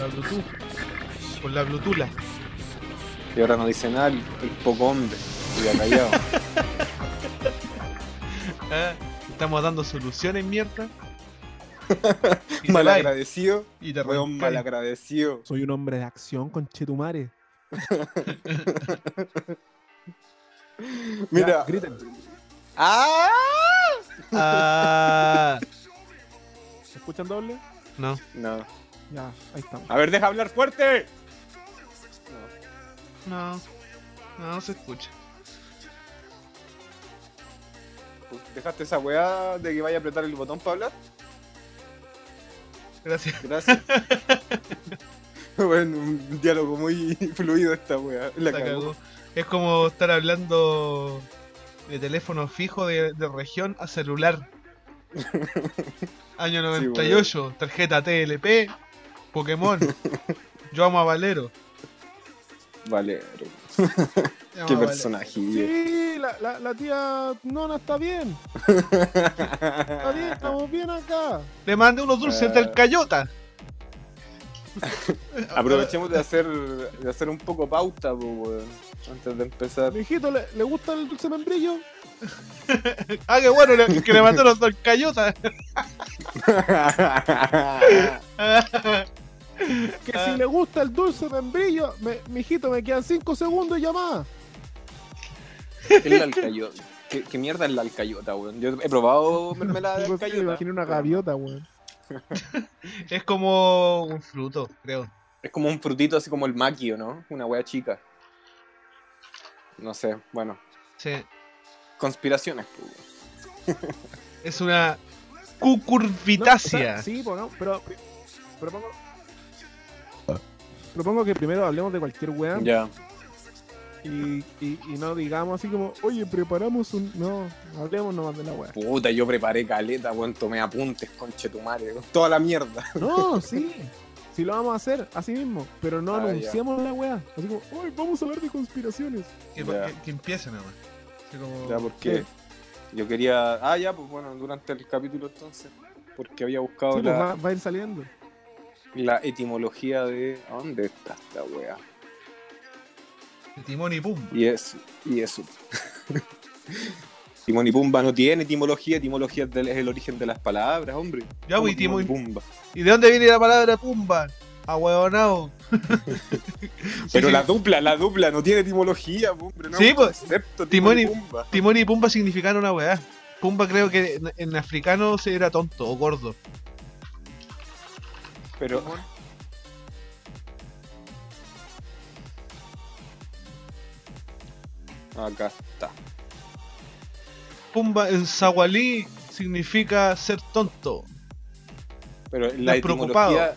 La Bluetooth. Con la Bluetooth. Y ahora no dice nada el, el poco hombre. Y ha callado. Ah, Estamos dando soluciones, mierda. Malagradecido. Y te Weón malagradecido. Soy un hombre de acción con Chetumare. Mira. griten. ¡Ah! Ah, ¿Se escuchan doble? no. No. Ya, ahí estamos. A ver, deja hablar fuerte. No. No, no se escucha. Pues, ¿Dejaste esa weá de que vaya a apretar el botón para hablar? Gracias. Gracias. bueno, un diálogo muy fluido esta weá. La cagó. cagó. Es como estar hablando de teléfono fijo de, de región a celular. Año 98, tarjeta TLP, Pokémon. Yo amo a Valero. Vale, Yo amo qué a Valero. personaje. Sí, la, la, la tía Nona está bien. Está bien, estamos bien acá. Le mandé unos dulces Ah. del Cayota. Aprovechemos de hacer, de hacer un poco pauta, pues. Antes de empezar. Mijito, ¿le, ¿le gusta el dulce membrillo? Ah, qué bueno, le- que le mandé unos del Cayota. Que Ah. si le gusta el dulce membrillo, me, mijito, me quedan 5 segundos y ya más. ¿Qué es la alcayota? ¿Qué, qué mierda es la alcayota, weón? Yo he probado mermelada de así, me alcayota. imaginé una gaviota, weón. Es como un fruto, creo. Es como un frutito así como el maquio, ¿no? Una wea chica. No sé, bueno. Sí. Conspiraciones, pues, weón. Es una No, o cucurbitácea. sea, sí, pues, no, pero pri- propongo. Que primero hablemos de cualquier weá Ya. y, y, y no digamos así como, oye, preparamos un. No, hablemos nomás de la weá. Puta, yo preparé caleta, weón. Tomé apuntes, conchetumare. con Toda la mierda. No, sí. Sí lo vamos a hacer, así mismo. Pero no Ah, ya. anunciamos la weá. Así como, oye, vamos a hablar de conspiraciones. Que, que, que empiece nada más. Así como- Ya, porque yo quería. Ah, ya, pues bueno, durante el capítulo entonces. Porque había buscado Sí, pues, la, va, va a ir saliendo. La etimología de. ¿A dónde está esta wea? Timón y Pum. Y eso. Y eso. Timón y Pumba no tiene etimología, etimología es es el origen de las palabras, hombre. Ya, ¿Cómo pues, Timón y Pumba. ¿Y de dónde viene la palabra Pumba? Ahueonao. Pero sí. la dupla, la dupla no tiene etimología, hombre. No Sí, es pues, concepto, Timón y- Pumba. Timón y Pumba significan una weá. Pumba creo que en, en africano se era tonto o gordo. Pero. Acá está. Pumba en Zawalí significa ser tonto. Pero la preocupado. etimología.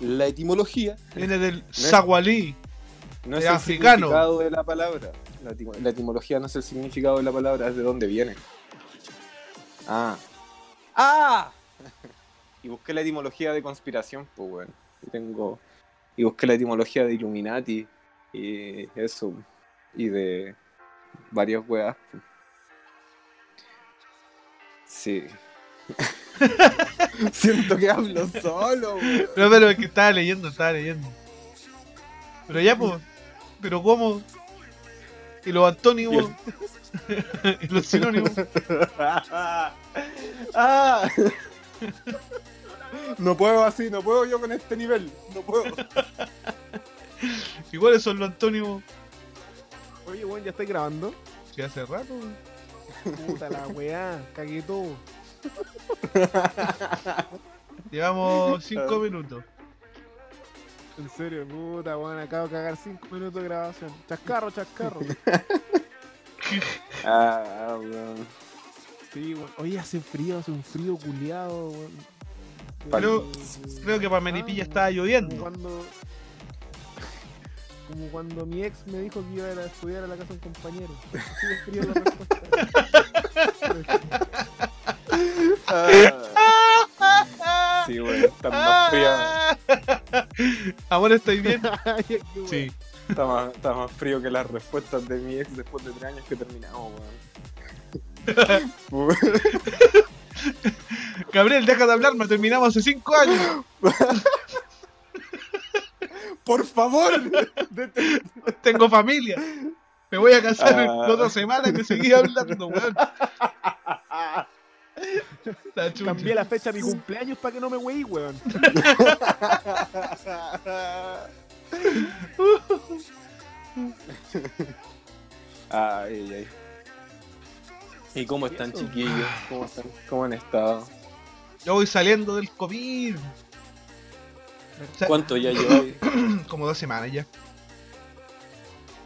La etimología Viene del Zawalí. no es Es el africano. significado de la palabra. La etimología no es el significado de la palabra, es de dónde viene. Ah. ¡Ah! Y busqué la etimología de conspiración, pues bueno. Y tengo. Y busqué la etimología de Illuminati. Y eso. Y de varias weas. pues. Sí. Siento que hablo solo, weón. No, pero es que estaba leyendo, estaba leyendo. Pero ya, pues. Pero ¿cómo? Y los antónimos. y los sinónimos. ah. No puedo así, no puedo yo con este nivel. No puedo. ¿Y cuáles son los antónimos? Oye, weón, ya estoy grabando. Sí, hace rato. Puta la weá, cagué todo. Llevamos 5 minutos. En serio, puta, weón, acabo de cagar 5 minutos de grabación. Chascarro, chascarro. Ah, weón. Sí, weón. Oye, hace frío, hace un frío culiado, weón. Pero- Eh, Creo que para Melipilla ah, estaba Como lloviendo. cuando. Como cuando mi ex me dijo que iba a ir a estudiar a la casa de un compañero. Así de frío la respuesta. Ah. Sí. Está más fría. Amor, ¿estáis bien? Sí. Está más, está más frío que las respuestas de mi ex después de tres años que terminamos, weón. Gabriel, deja de hablar, no terminamos hace 5 años. por favor. Tengo familia. Me voy a casar Ah. la otra semana que seguí hablando, weón. Cambié la fecha de mi cumpleaños para que no me weí, weón. Ay, ay. ¿Y cómo están, chiquillos? ¿Cómo están? ¿Cómo han estado? Yo voy saliendo del COVID. O sea, ¿Cuánto ya lleváis? Como dos semanas ya.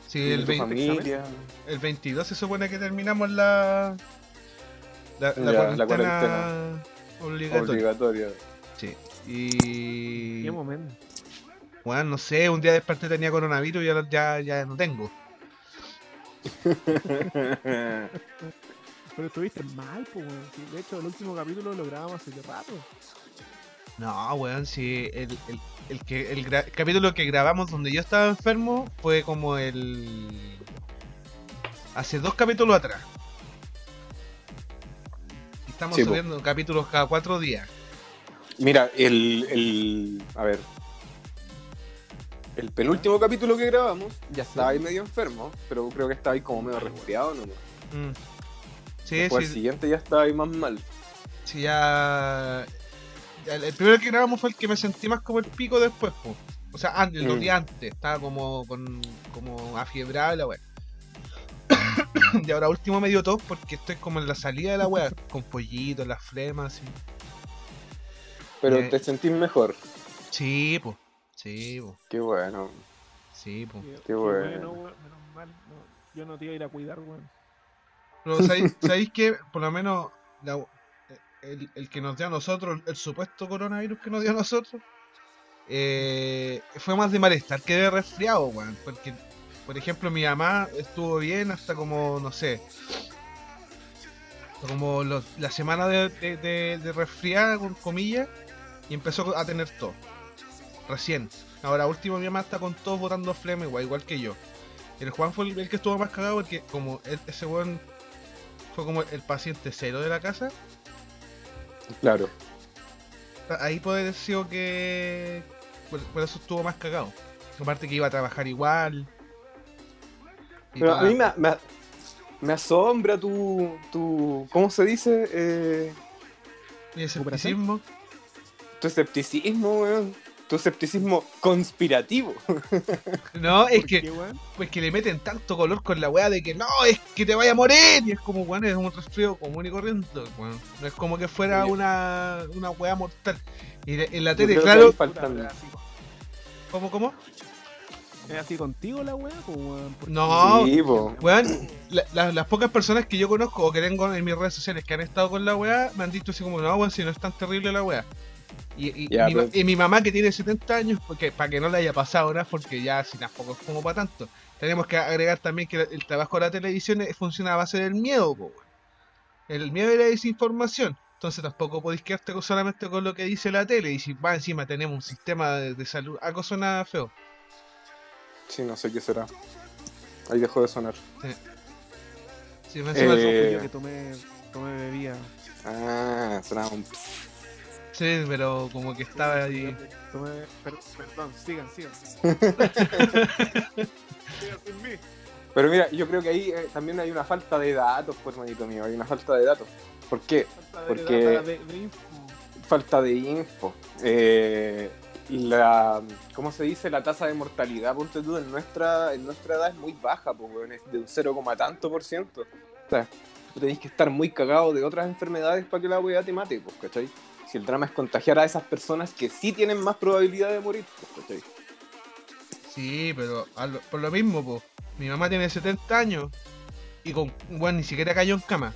Sí, ¿Y el, tu 20 familia? el 22 se supone que terminamos la. La, la Ya, la cuarentena, obligatoria. Obligatorio. Sí. Y. Qué momento. Bueno, no sé, un día desperté tenía coronavirus y ahora ya, ya no tengo. Pero estuviste mal, pues, de hecho, el último capítulo lo grabamos hace rato. No, weón, sí, el, el, el que, el capítulo que grabamos donde yo estaba enfermo fue como el... Hace dos capítulos atrás. Y Estamos Sí, po. subiendo capítulos cada cuatro días. Mira, el, el. A ver. El penúltimo capítulo que grabamos, ya estaba ahí medio enfermo, pero creo que estaba ahí como medio resfriado nomás. Mm. Sí, Después el siguiente ya estaba ahí más mal. sí, ya... El primero que grabamos fue el que me sentí más como el pico después, po. O sea, antes, los Mm. días antes, estaba como con como afiebrado y la weá. y ahora último me dio tos porque estoy como en la salida de la weá, con pollitos, las flemas, y... Pero Eh. te sentís mejor. Sí, pues. Sí, po. Qué bueno. Sí, po. Qué, bueno. weón. Menos mal. no, yo no te iba a ir a cuidar, weón. Pero ¿sabéis, sabéis que por lo menos la- el, el que nos dio a nosotros, el supuesto coronavirus que nos dio a nosotros, eh, fue más de malestar que de resfriado, weón. Porque, por ejemplo, mi mamá estuvo bien hasta como, no sé, como los- la semana de, de, de- de resfriada, con comillas, y empezó a tener tos. Recién. Ahora, último, mi mamá está con tos botando flema, igual, igual que yo. El Juan fue el, el que estuvo más cagado porque como él- ese weón fue como el paciente cero de la casa, Claro. ahí puede haber sido que por, por eso estuvo más cagado. Aparte que iba a trabajar igual. Pero a mí me, me, me asombra tu, tu. ¿Cómo se dice? Eh, el escepticismo. tu escepticismo, weón. Tu escepticismo conspirativo. No, es ¿Por que, qué, pues que le meten tanto color con la weá de que no, es que te vaya a morir. Y es como, weón, es un resfrío común y corriente. weón. No es como que fuera Sí. una, una weá mortal. Y en la tele, claro. ¿Cómo, cómo? ¿Es así contigo la weá, No, Sí. Weón, la- la- las pocas personas que yo conozco o que tengo en mis redes sociales que han estado con la weá me han dicho así como, no, weón, si no es tan terrible la weá. Y, y- mi, y mamá que tiene 70 años, porque para que no le haya pasado nada, porque ya si tampoco es como para tanto. Tenemos que agregar también que el trabajo de la televisión eh, funciona a base del miedo, po. El miedo y la desinformación. Entonces tampoco podéis quedarte solamente con lo que dice la tele. Y si va encima tenemos un sistema de, de salud, algo suena feo. Sí, no sé qué será. Ahí dejó de sonar. Si más encima- Eh, que tomé, tomé bebida. Ah, sonaba un. Sí, pero como que estaba ahí. Perdón, sigan, sigan. Pero mira, yo creo que ahí eh, también hay una falta de datos, pues, hermanito mío. Hay una falta de datos. ¿Por qué? Falta de Porque- de- de info. Falta de info. Eh, la, ¿Cómo se dice? La tasa de mortalidad, ponte tú, en nuestra, en nuestra edad es muy baja, pues, es de un 0, tanto por ciento. O sea, tú tenés que estar muy cagado de otras enfermedades para que la weá te mate, pues, ¿cachai? Si el drama es contagiar a esas personas que sí tienen más probabilidad de morir, pues, ¿cachai? Sí, pero por lo mismo, po. Mi mamá tiene 70 años y con, bueno, ni siquiera cayó en cama.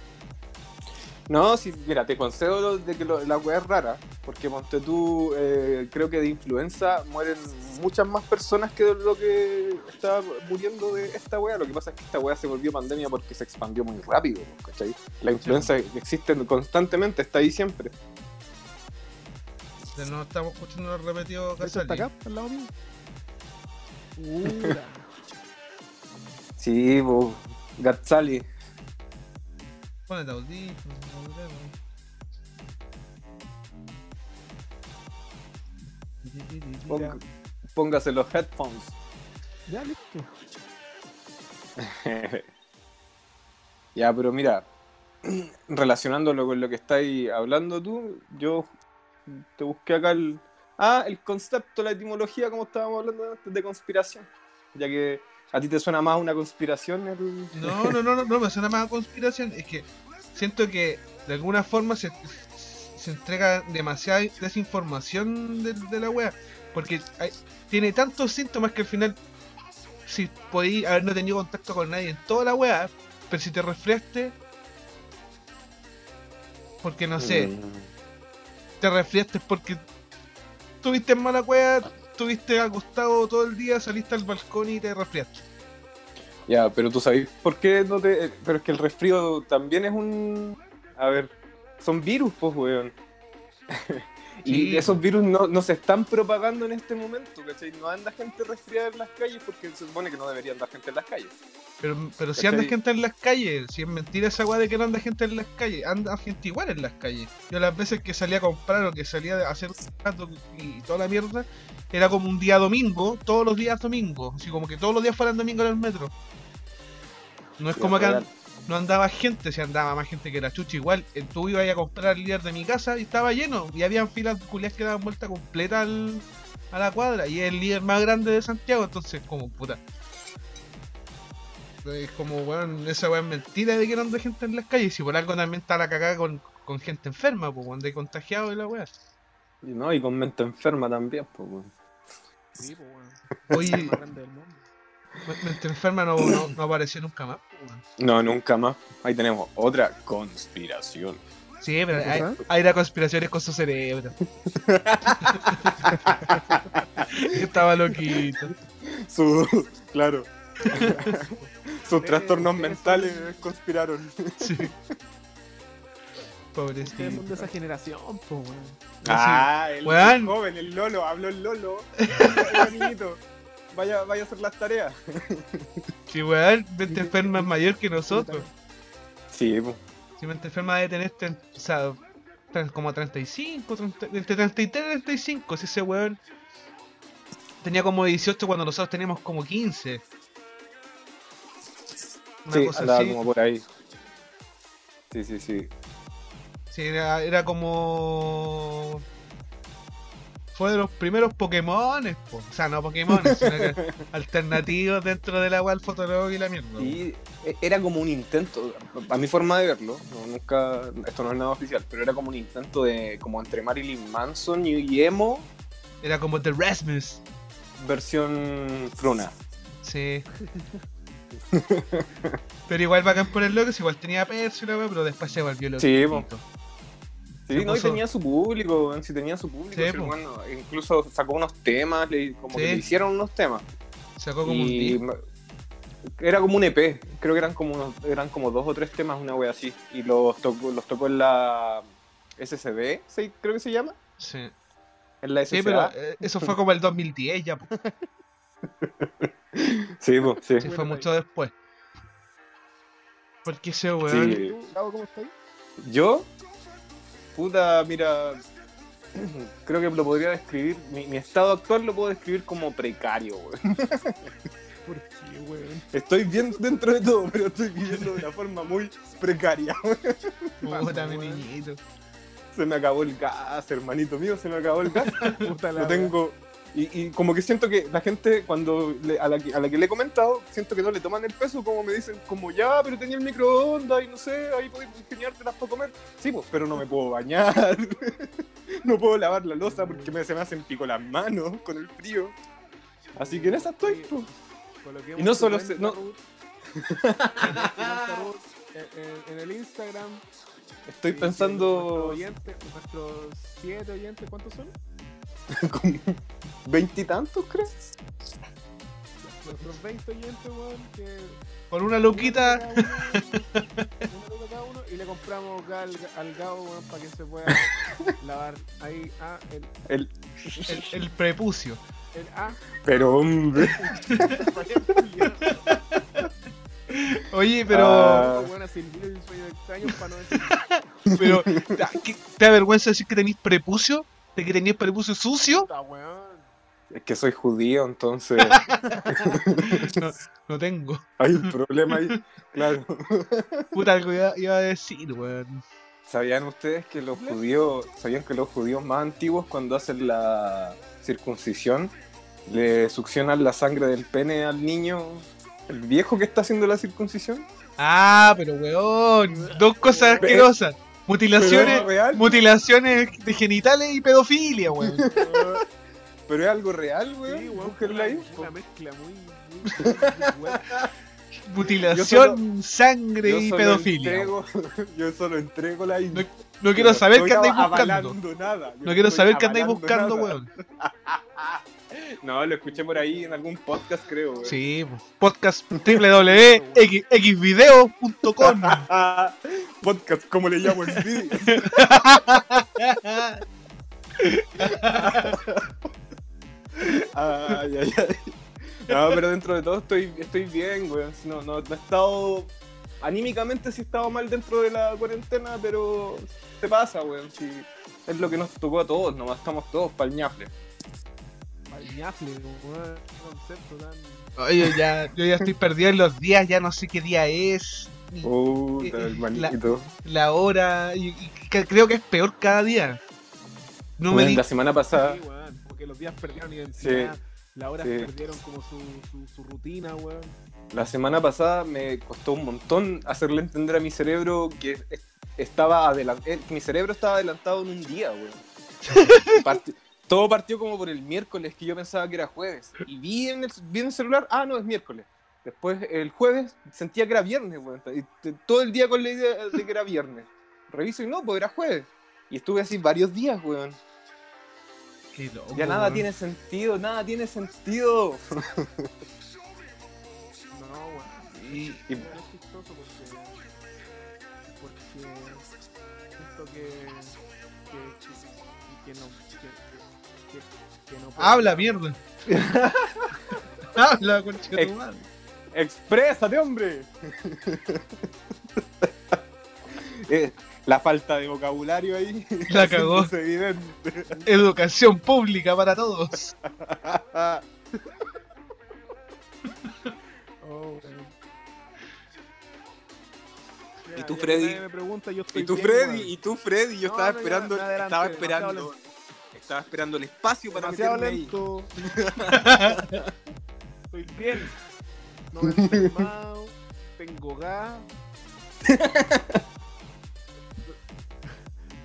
No, sí, mira, te concedo lo- de que lo- la weá es rara, porque ponte tú, eh, creo que de influenza mueren muchas más personas que de lo que está muriendo de esta weá. Lo que pasa es que esta weá se volvió pandemia porque se expandió muy rápido, ¿cachai? La influenza existe constantemente, está ahí siempre. De no estamos escuchando el repetido ¿Esto está Casali. acá, al lado mío? Pura. Sí, bo, Gazzali. Ponete audífonos. Ponga, póngase los headphones. Ya, listo. ya, pero mira, relacionándolo con lo que estáis hablando tú, yo te busqué acá el. Ah, el concepto, la etimología, como estábamos hablando antes, de conspiración. Ya que a ti te suena más una conspiración el. No, no, no, no, no me suena más a conspiración. Es que siento que de alguna forma se, se entrega demasiada desinformación de, de la wea. Porque hay- tiene tantos síntomas que al final, si podí haber no tenido contacto con nadie en toda la wea, pero si te resfriaste, porque no sé, Mm, te resfriaste porque tuviste mala wea, estuviste acostado todo el día, saliste al balcón y te resfriaste. Ya, pero tú sabes por qué no te. eh, Pero es que el resfrío también es un. A ver, son virus, pues, weón. y Sí. esos virus no, no se están propagando en este momento, ¿cachai? No anda gente resfriada en las calles porque se supone que no debería andar gente en las calles. Pero, pero si anda gente en las calles, si es mentira esa weá de que no anda gente en las calles, anda gente igual en las calles. Yo las veces que salía a comprar o que salía a hacer y toda la mierda, era como un día domingo, todos los días domingo, así como que todos los días fueran domingo en el metro. No es Sí, como real. No andaba gente, si andaba más gente que la chucha igual. Tú ibas a comprar el líder de mi casa y estaba lleno, y habían filas culias que daban vuelta completa al- a la cuadra, y es el líder más grande de Santiago, entonces como puta. Es como, weón, esa weón es mentira de que no anda gente en las calles. Y por algo también está la cagada con, con gente enferma, pues, weón, de contagiado y la weá. Y no, y con mente enferma también, pues, weón. Sí, pues, weón. Oye, mente enferma no, no, no apareció nunca más, pues. No, nunca más. Ahí tenemos otra conspiración. Sí, pero ¿Qué hay, hay las conspiraciones con su cerebro. Estaba loquito. Su, claro. Sus trastornos ustedes mentales conspiraron. Sí. Ustedes Pobrecito. son de esa generación, pues, weón. Ah, el, el joven, el Lolo, habló el Lolo. Oiga, niñito, vaya, vaya a hacer las tareas. Sí, weón, mente enferma es mayor que nosotros. Sí, pues. Si mente enferma debe tener, o sea, como 35, 30, entre 33 y 35. Si ese weón tenía como 18 cuando nosotros teníamos como 15. Una Sí, cosa andaba así. como por ahí. Sí, sí, sí. Sí, era, era como. Fue de los primeros Pokémones, po. o sea, no Pokémones, sino que alternativos dentro del agua, el fotolog y la mierda. Y e- era como un intento, a mi forma de verlo, no, nunca, esto no es nada oficial, pero era como un intento de, como entre Marilyn Manson y, Emo, Era como The Rasmus. versión Fruna. Sí. pero igual bacán por el loco, igual tenía perso y la pero después se volvió loco. Sí. Sí, no, y tenía su público, weón, sí tenía su público. Sí, bueno, incluso sacó unos temas, le- como Sí. que le hicieron unos temas. Sacó como un disco. era como un EP, creo que eran como unos, eran como dos o tres temas, una wea así. Y los tocó, los tocó en la SCD, ¿sí? creo que se llama. Sí. En la SCA. Sí, pero eh, eso fue como el 2010 ya, po. Sí, po, sí. Sí, fue mucho después. Porque ese weón. Sí. ¿Tú, Gabo, cómo estás? Yo, puta, mira, creo que lo podría describir, mi, mi estado actual lo puedo describir como precario, weón. ¿Por qué, weón? Estoy bien dentro de todo, pero estoy viviendo de una forma muy precaria. Puta, mi weón? niñito. Se me acabó el gas, hermanito mío, se me acabó el gas. Puta la No tengo... Y, y como que siento que la gente, cuando le- a, la que, a la que le he comentado, siento que no le toman el peso, como me dicen, como ya, pero tenía el microondas y no sé, ahí podéis ingeniártelas para comer. Sí, pues, pero no me puedo bañar, no puedo lavar la losa porque me- se me hacen pico las manos con el frío. Así que en esa estoy, pues. Y no solo se- no- en, en- en el Instagram. Estoy pensando Nuestros oyentes, nuestros siete oyentes, ¿cuántos son? como veintitantos, creo. Nuestros 20 oyentes, weón, que. Con una luquita. Una luca cada uno, y le compramos al, al Gabo, weón, para que se pueda lavar ahí. Ah, el, El... El, el prepucio. el A. Pero hombre. Oye, pero. Ah. Pero ¿te, ¿qué- ¿Te da vergüenza decir que tenéis prepucio? ¿De que tenéis prepucio sucio? Es que soy judío, entonces No, no tengo. hay un problema ahí. Claro. Puta, algo iba, iba a decir, weón. ¿Sabían ustedes que los judíos, sabían que los judíos más antiguos cuando hacen la circuncisión le succionan la sangre del pene al niño, el viejo que está haciendo la circuncisión? Ah, pero weón. Dos cosas asquerosas. Mutilaciones, Pero es real. mutilaciones de genitales y pedofilia, weón. Pero es algo real, weón. Sí, weón, ahí. una, una mezcla muy. muy, muy buena. Mutilación, sangre y pedofilia. entrego- yo solo entrego la info. No, no quiero saber qué andáis buscando. Nada. No quiero saber qué andáis buscando, nada. weón. No, lo escuché por ahí en algún podcast, creo, weón. Sí, po. podcast www.xvideo.com. podcast, como le llamo en vídeo. Ay, ay, ay. No, pero dentro de todo estoy, estoy bien, weón. No, no, no he estado. Anímicamente sí he estado mal dentro de la cuarentena, pero te pasa, weón. Sí, es lo que nos tocó a todos, nomás estamos todos pa'l ñafle. Al ñafle, weón. Qué concepto tan. Oye, ya, yo ya estoy perdido en los días, ya no sé qué día es, Eh, manito. la hora, y, creo que es peor cada día. No me la semana pasada. Sí, weón. Porque los días perdieron identidad. Las horas sí. perdieron como su, su, su rutina, weón. La semana pasada me costó un montón hacerle entender a mi cerebro que es- estaba adelantado, mi cerebro estaba adelantado en un día, weón. Parti- todo partió como por el miércoles, que yo pensaba que era jueves. Y vi en el, vi en el celular, ah, no, es miércoles. Después, el jueves, sentía que era viernes, weón. Y todo el día con la idea de que era viernes. Reviso y no, pues era jueves. Y estuve así varios días, weón. Qué loco, Ya nada weón. tiene sentido, nada tiene sentido. No, weón. Y- Y- es chistoso porque. Porque. Siento que. Que, que, que no. Que, que, que no puedo- Habla, mierda. Habla, de tu madre. ¡Exprésate, hombre! Eh, la falta de vocabulario ahí. La cagó. Es evidente. Educación pública para todos. Oh. ¿Y tú, Freddy? nadie Me pregunta, yo estoy Y tú, bien, Freddy, y tú, Freddy, yo No, estaba no, esperando, no, adelante, estaba esperando, estaba esperando el espacio para meterme ahí. lento. Estoy bien. No me he enfermado. Tengo gas.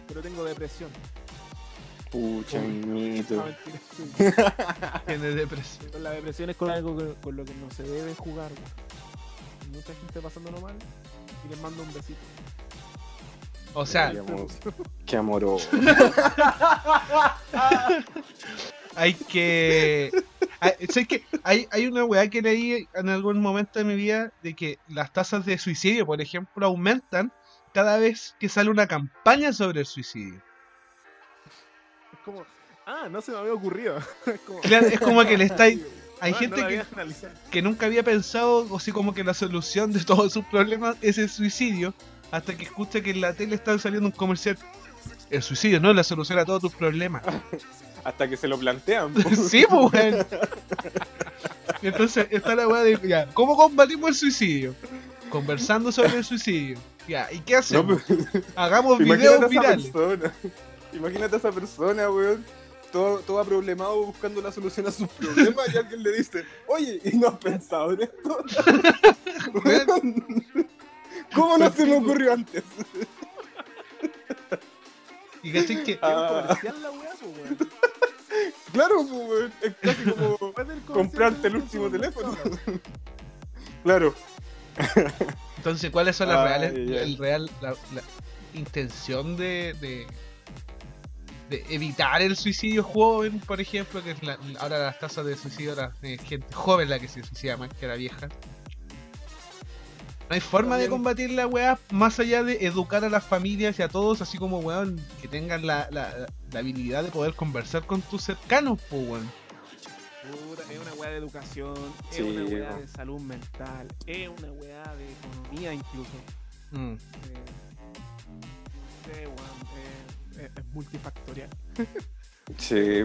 Pero tengo depresión. Pucha. No, mentira. Tiene depresión. La depresión es con algo que- con lo que no se debe jugar. Mucha gente pasándolo mal y les mando un besito. O sea, Qué amor- Qué amoroso. hay que. Hay- ¿sabes qué? Hay, hay una weá que leí en algún momento de mi vida de que las tasas de suicidio, por ejemplo, aumentan cada vez que sale una campaña sobre el suicidio. Es como, ah, no se me había ocurrido. es como, Claro, es como que le estáis. Hay Ah, no gente que, que nunca había pensado, o así como que la solución de todos sus problemas es el suicidio, hasta que escucha que en la tele está saliendo un comercial. El suicidio no es la solución a todos tus problemas. Hasta que se lo plantean. sí, pues, weón. Y Entonces está la weá de, ya, ¿cómo combatimos el suicidio? Conversando sobre el suicidio. Ya, ¿y qué No, hacemos? pero- Hagamos Imagínate videos esa virales. Imagínate a esa persona, weón. Todo, todo problemado buscando la solución a sus problemas y alguien le dice, oye, ¿y no has pensado en esto? ¿Cómo no se me ocurrió antes? Y cachai que. Es Ah. comercial la weá, weón. Claro, pues. Es casi como comprarte el último teléfono. Claro. Entonces, ¿cuáles son las reales, ay. el real, la, la intención de, de, de evitar el suicidio joven, por ejemplo, que es la- ahora las tasas de suicidio ahora es gente joven la que se suicida más que la vieja. No hay forma de combatir la weá más allá de educar a las familias y a todos, así como weón, que tengan la, la, la habilidad de poder conversar con tus cercanos, pues weón. Es una weá de educación, Sí, es una weá no. de salud mental, es una weá de economía incluso. Mm. Eh, no sé, weón, eh, es, es multifactorial. Sí.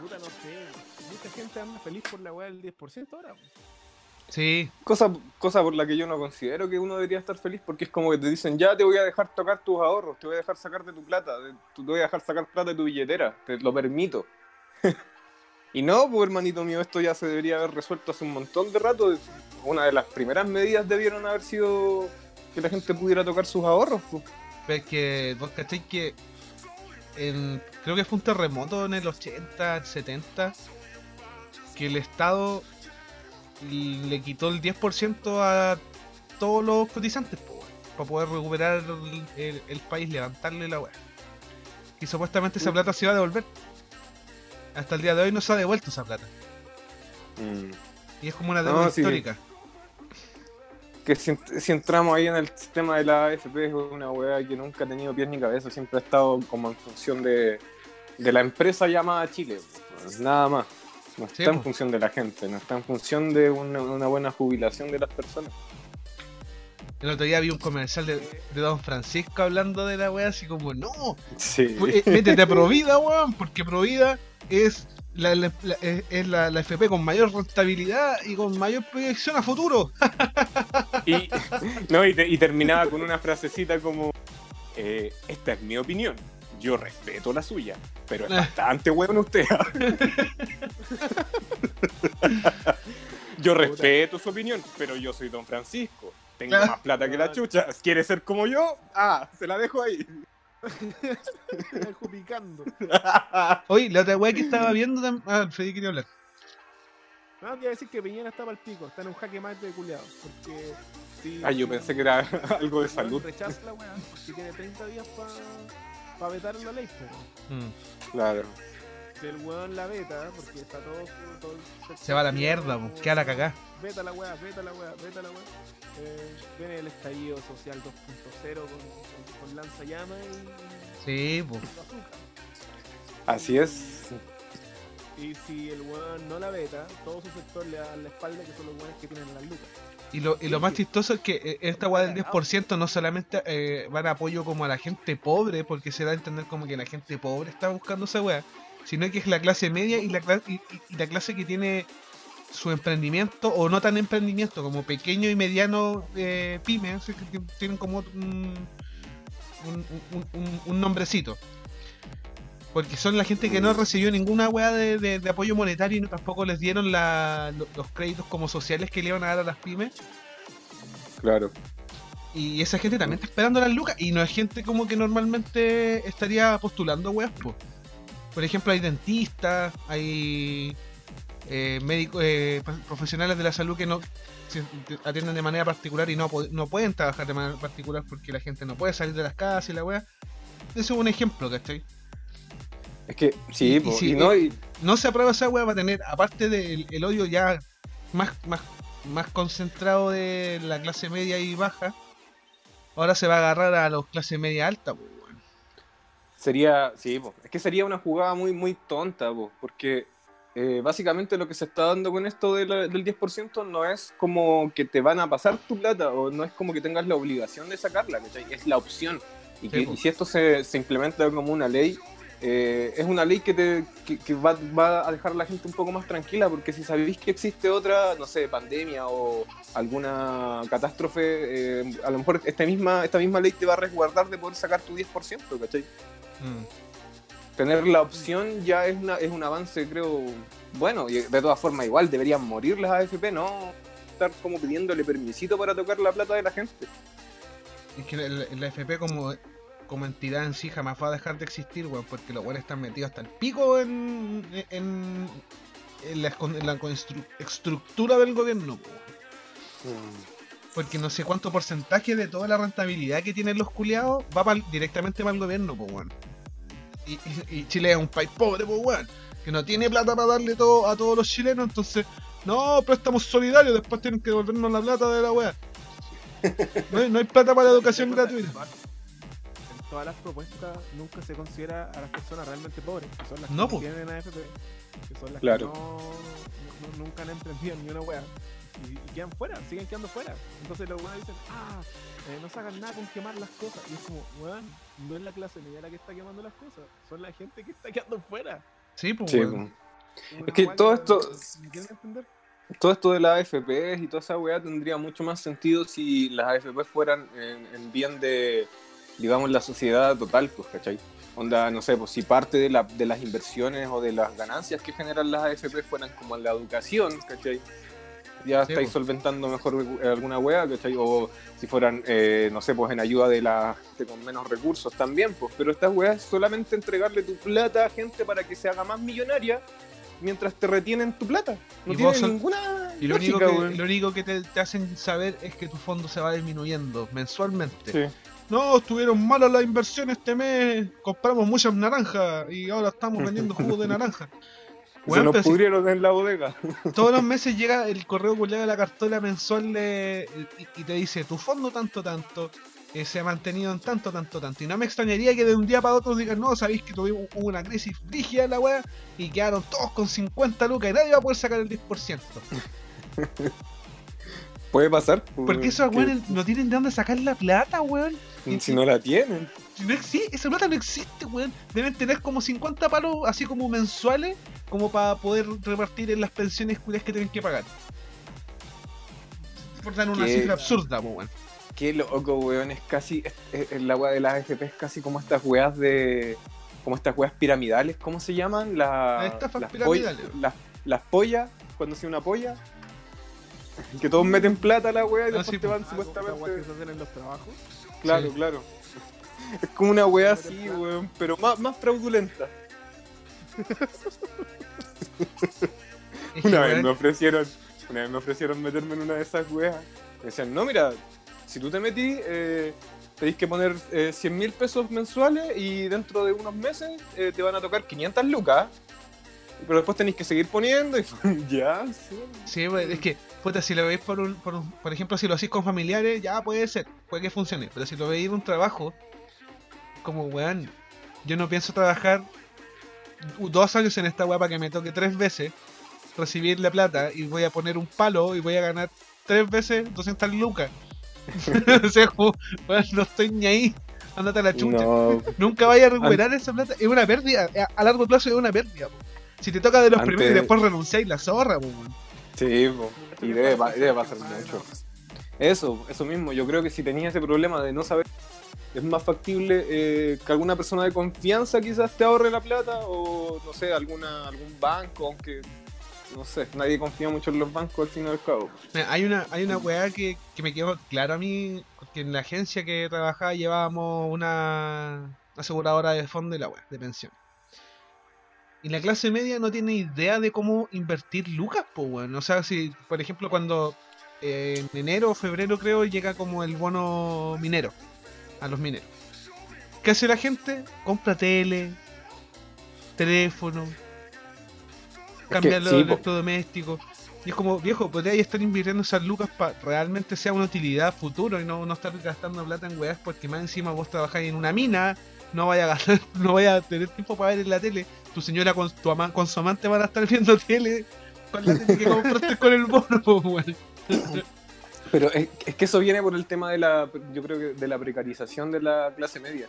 puta, no sé. Mucha gente anda feliz por la weá del 10% ahora. weón. Sí, Cosa, cosa por la que yo no considero que uno debería estar feliz porque es como que te dicen, ya te voy a dejar tocar tus ahorros, te voy a dejar sacar de tu plata, te voy a dejar sacar plata de tu billetera, te lo permito. y no, pues hermanito mío, esto ya se debería haber resuelto hace un montón de rato. Una de las primeras medidas debieron haber sido que la gente pudiera tocar sus ahorros. pues. pero es que vos cacháis que en- creo que fue un terremoto en el 80, el 70, que el Estado le quitó el 10% a todos los cotizantes, para poder recuperar el, el- el país, levantarle la weá. Y supuestamente esa plata se iba a devolver. Hasta el día de hoy no se ha devuelto esa plata. Y es como una deuda No, sí. histórica. Que si, si entramos ahí en el sistema de la AFP es una weá que nunca ha tenido pies ni cabeza, siempre ha estado como en función de, de la empresa llamada Chile, pues, nada más. No Sí, está en pues. función de la gente, no está en función de una, una buena jubilación de las personas. El otro día vi un comercial de, de Don Francisco hablando de la weá, así como, no, Sí. Eh, métete a Provida, weón, porque Provida es la, la- la- es es la, la FP con mayor rentabilidad y con mayor proyección a futuro. Y, no, y, te- y terminaba con una frasecita como, eh, esta es mi opinión, yo respeto la suya, pero es bastante bueno usted. ¿ah?". yo respeto su opinión, pero yo soy don Francisco. Tengo más plata que la chucha. ¿Quiere ser como yo? Ah, se la dejo ahí. Me dejo picando. Oye, la otra weá que estaba viendo Ah, Freddy quería hablar. No, te iba a decir que Piñera está para el pico, está en un jaque mate de culiado. Porque. Si, Ay, yo pensé que era algo de salud. rechaza la weá, porque tiene 30 días para vetar la ley, pero. Mm. Claro. Si el weón la veta, porque está todo. todo el Se va a la mierda, po, queda la cagá. Veta la weá, veta la weá, veta la weá. Eh, viene el estallido social 2.0 con, con, con lanzallamas y, Sí, bazooka. Así es. Y si el weón no la veta, todo su sector le da la espalda, que son los weones que tienen las lucas. Y lo, y lo más chistoso es que eh, esta weá del 10% no solamente eh, va en apoyo como a la gente pobre, porque se da a entender como que la gente pobre está buscando esa weá, sino que es la clase media y la, y, y- la clase que tiene su emprendimiento o no tan emprendimiento, como pequeño y mediano eh, pyme, así que ti- tienen como un, un- un- un nombrecito. Porque son la gente que no recibió ninguna weá de, de- de apoyo monetario y no, tampoco les dieron la- lo- los créditos como sociales que le iban a dar a las pymes. Claro. Y esa gente también está esperando las lucas. Y no es gente como que normalmente estaría postulando weas, po. Por ejemplo, hay dentistas, hay eh, médicos, eh, profesionales de la salud que no se atienden de manera particular y no, no pueden trabajar de manera particular porque la gente no puede salir de las casas y la wea. Eso es un ejemplo, ¿cachai? Es que, sí, Y- po, si- y no, y- no se aprueba esa weá, va a tener, aparte del el odio ya más, más, más concentrado de la clase media y baja, ahora se va a agarrar a los clase media alta, weón. Sería, sí, po. es que sería una jugada muy, muy tonta, po, porque eh, básicamente lo que se está dando con esto de la- del 10% no es como que te van a pasar tu plata o no es como que tengas la obligación de sacarla, ¿cachai? es la opción. Y, que- po. y si esto se, se implementa como una ley, eh, es una ley que, te, que, que va, va a dejar a la gente un poco más tranquila, porque si sabéis que existe otra, no sé, pandemia o alguna catástrofe, eh, a lo mejor esta misma, esta misma ley te va a resguardar de poder sacar tu 10%, ¿cachai? Mm. tener la opción ya es, una, es un avance, creo, bueno, y de todas formas igual deberían morir las AFP, no estar como pidiéndole permisito para tocar la plata de la gente. Es que la, la FP como, como entidad en sí jamás va a dejar de existir, weón, porque los weones están metidos hasta el pico en, en, en la, en la constru- estructura del gobierno, weón. Porque no sé cuánto porcentaje de toda la rentabilidad que tienen los culiados va directamente para el gobierno, pues weón. Y, y- y Chile es un país pobre, pues weón. Que no tiene plata para darle todo a todos los chilenos, entonces, no, préstamos solidarios, después tienen que devolvernos la plata de la weá. No hay, no hay plata para la educación gratuita. Todas las propuestas nunca se considera a las personas realmente pobres, que son las No, que tienen AFP, que son las Claro. que no, nunca han emprendido ni una wea. Y, y quedan fuera, siguen quedando fuera. Entonces los weones dicen, ah, eh, no sacan nada con quemar las cosas. Y es como, weón, no es la clase media la que está quemando las cosas, son la gente que está quedando fuera. Sí, pues Sí, Es que todo esto- ¿Me quieren entender? todo esto de las AFP y toda esa weá tendría mucho más sentido si las AFP fueran en, en bien de, digamos, la sociedad total, pues, ¿cachai? Onda, no sé, pues si parte de, la- de las inversiones o de las ganancias que generan las AFP fueran como en la educación, ¿cachai? Ya Sí, estáis pues. solventando mejor eh, alguna weá, ¿cachai? O si fueran, eh, no sé, pues en ayuda de la gente con menos recursos también, pues. Pero estas weas es solamente entregarle tu plata a gente para que se haga más millonaria mientras te retienen tu plata. No tiene ninguna Y lo único que, lo único que te, te hacen saber es que tu fondo se va disminuyendo mensualmente. Sí. No, estuvieron malas las inversiones este mes. Compramos muchas naranjas y ahora estamos vendiendo jugos de naranja. Se nos pudrieron en la bodega. todos los meses llega el correo culiado de la cartola mensual de- y, y te dice tu fondo tanto tanto eh, se ha mantenido en tanto tanto tanto y no me extrañaría que de un día para otro digan no sabéis que tuvimos hubo una crisis frígida en la weá y quedaron todos con 50 lucas y nadie va a poder sacar el 10% Puede pasar. pues, porque esos que- weones no tienen de dónde sacar la plata weón Si no la tienen. No existe, esa plata no existe, weón. Deben tener como 50 palos así como mensuales, como para poder repartir en las pensiones culias que tienen que pagar. Por dar una ¿Qué? cifra absurda, weón. Qué loco, weón. Es casi. El agua de las AFP es casi como estas weas de. Como estas weas piramidales, ¿cómo se llaman? La- Las estafas las piramidales. poll- las, las pollas, cuando se una polla. Que todos meten plata a la wea y Ah, después sí, te van Ah, weá que supuestamente. se hacen en los trabajos. Claro, Sí. claro. Es como una wea así, weón, pero más, más fraudulenta. Una vez me ofrecieron, una vez me ofrecieron meterme en una de esas weas. Me decían, no, mira, si tú te metís, eh, tenéis que poner eh, 100 mil pesos mensuales y dentro de unos meses eh, te van a tocar 500 lucas. Pero después tenéis que seguir poniendo y ya, sí. Sí, weón, es que, puta, si lo veis por un, por un- por ejemplo, si lo hacéis con familiares, ya puede ser, puede que funcione. Pero si lo veis en un trabajo, como weón, yo no pienso trabajar dos años en esta weá para que me toque tres veces recibir la plata y voy a poner un palo y voy a ganar tres veces 200 lucas. o sea, como, weón, no estoy ni ahí. Ándate a la chucha. No, Nunca vaya a recuperar esa plata. Es una pérdida. A, a largo plazo es una pérdida. po. Si te toca de los Antes- primeros y después renunciáis la zorra, weón. sí, po. y debe, debe pasar mucho. Eso, eso mismo. Yo creo que si tenías ese problema de no saber, es más factible eh, que alguna persona de confianza quizás te ahorre la plata o no sé, alguna algún banco, aunque no sé, nadie confía mucho en los bancos al fin y al cabo. Hay una, hay una weá que, que me quedó claro a mí, porque en la agencia que trabajaba llevábamos una aseguradora de fondo y la weá, de pensión. Y la clase media no tiene idea de cómo invertir lucas, pues weón. O sea, si, por ejemplo, cuando eh, en enero o febrero creo llega como el bono minero a los mineros. ¿Qué hace la gente? Compra tele, teléfono, cambia los sí, electrodomésticos. Y es como, viejo, podría estar invirtiendo esas lucas para realmente sea una utilidad futuro y no, no estar gastando plata en weas porque más encima vos trabajáis en una mina, no vaya a gastar, no vaya a tener tiempo para ver en la tele. Tu señora con tu ama, con su amante van a estar viendo tele con la tele que compraste con el bono, weón. Pero es, es que eso viene por el tema de la, yo creo que de la precarización de la clase media,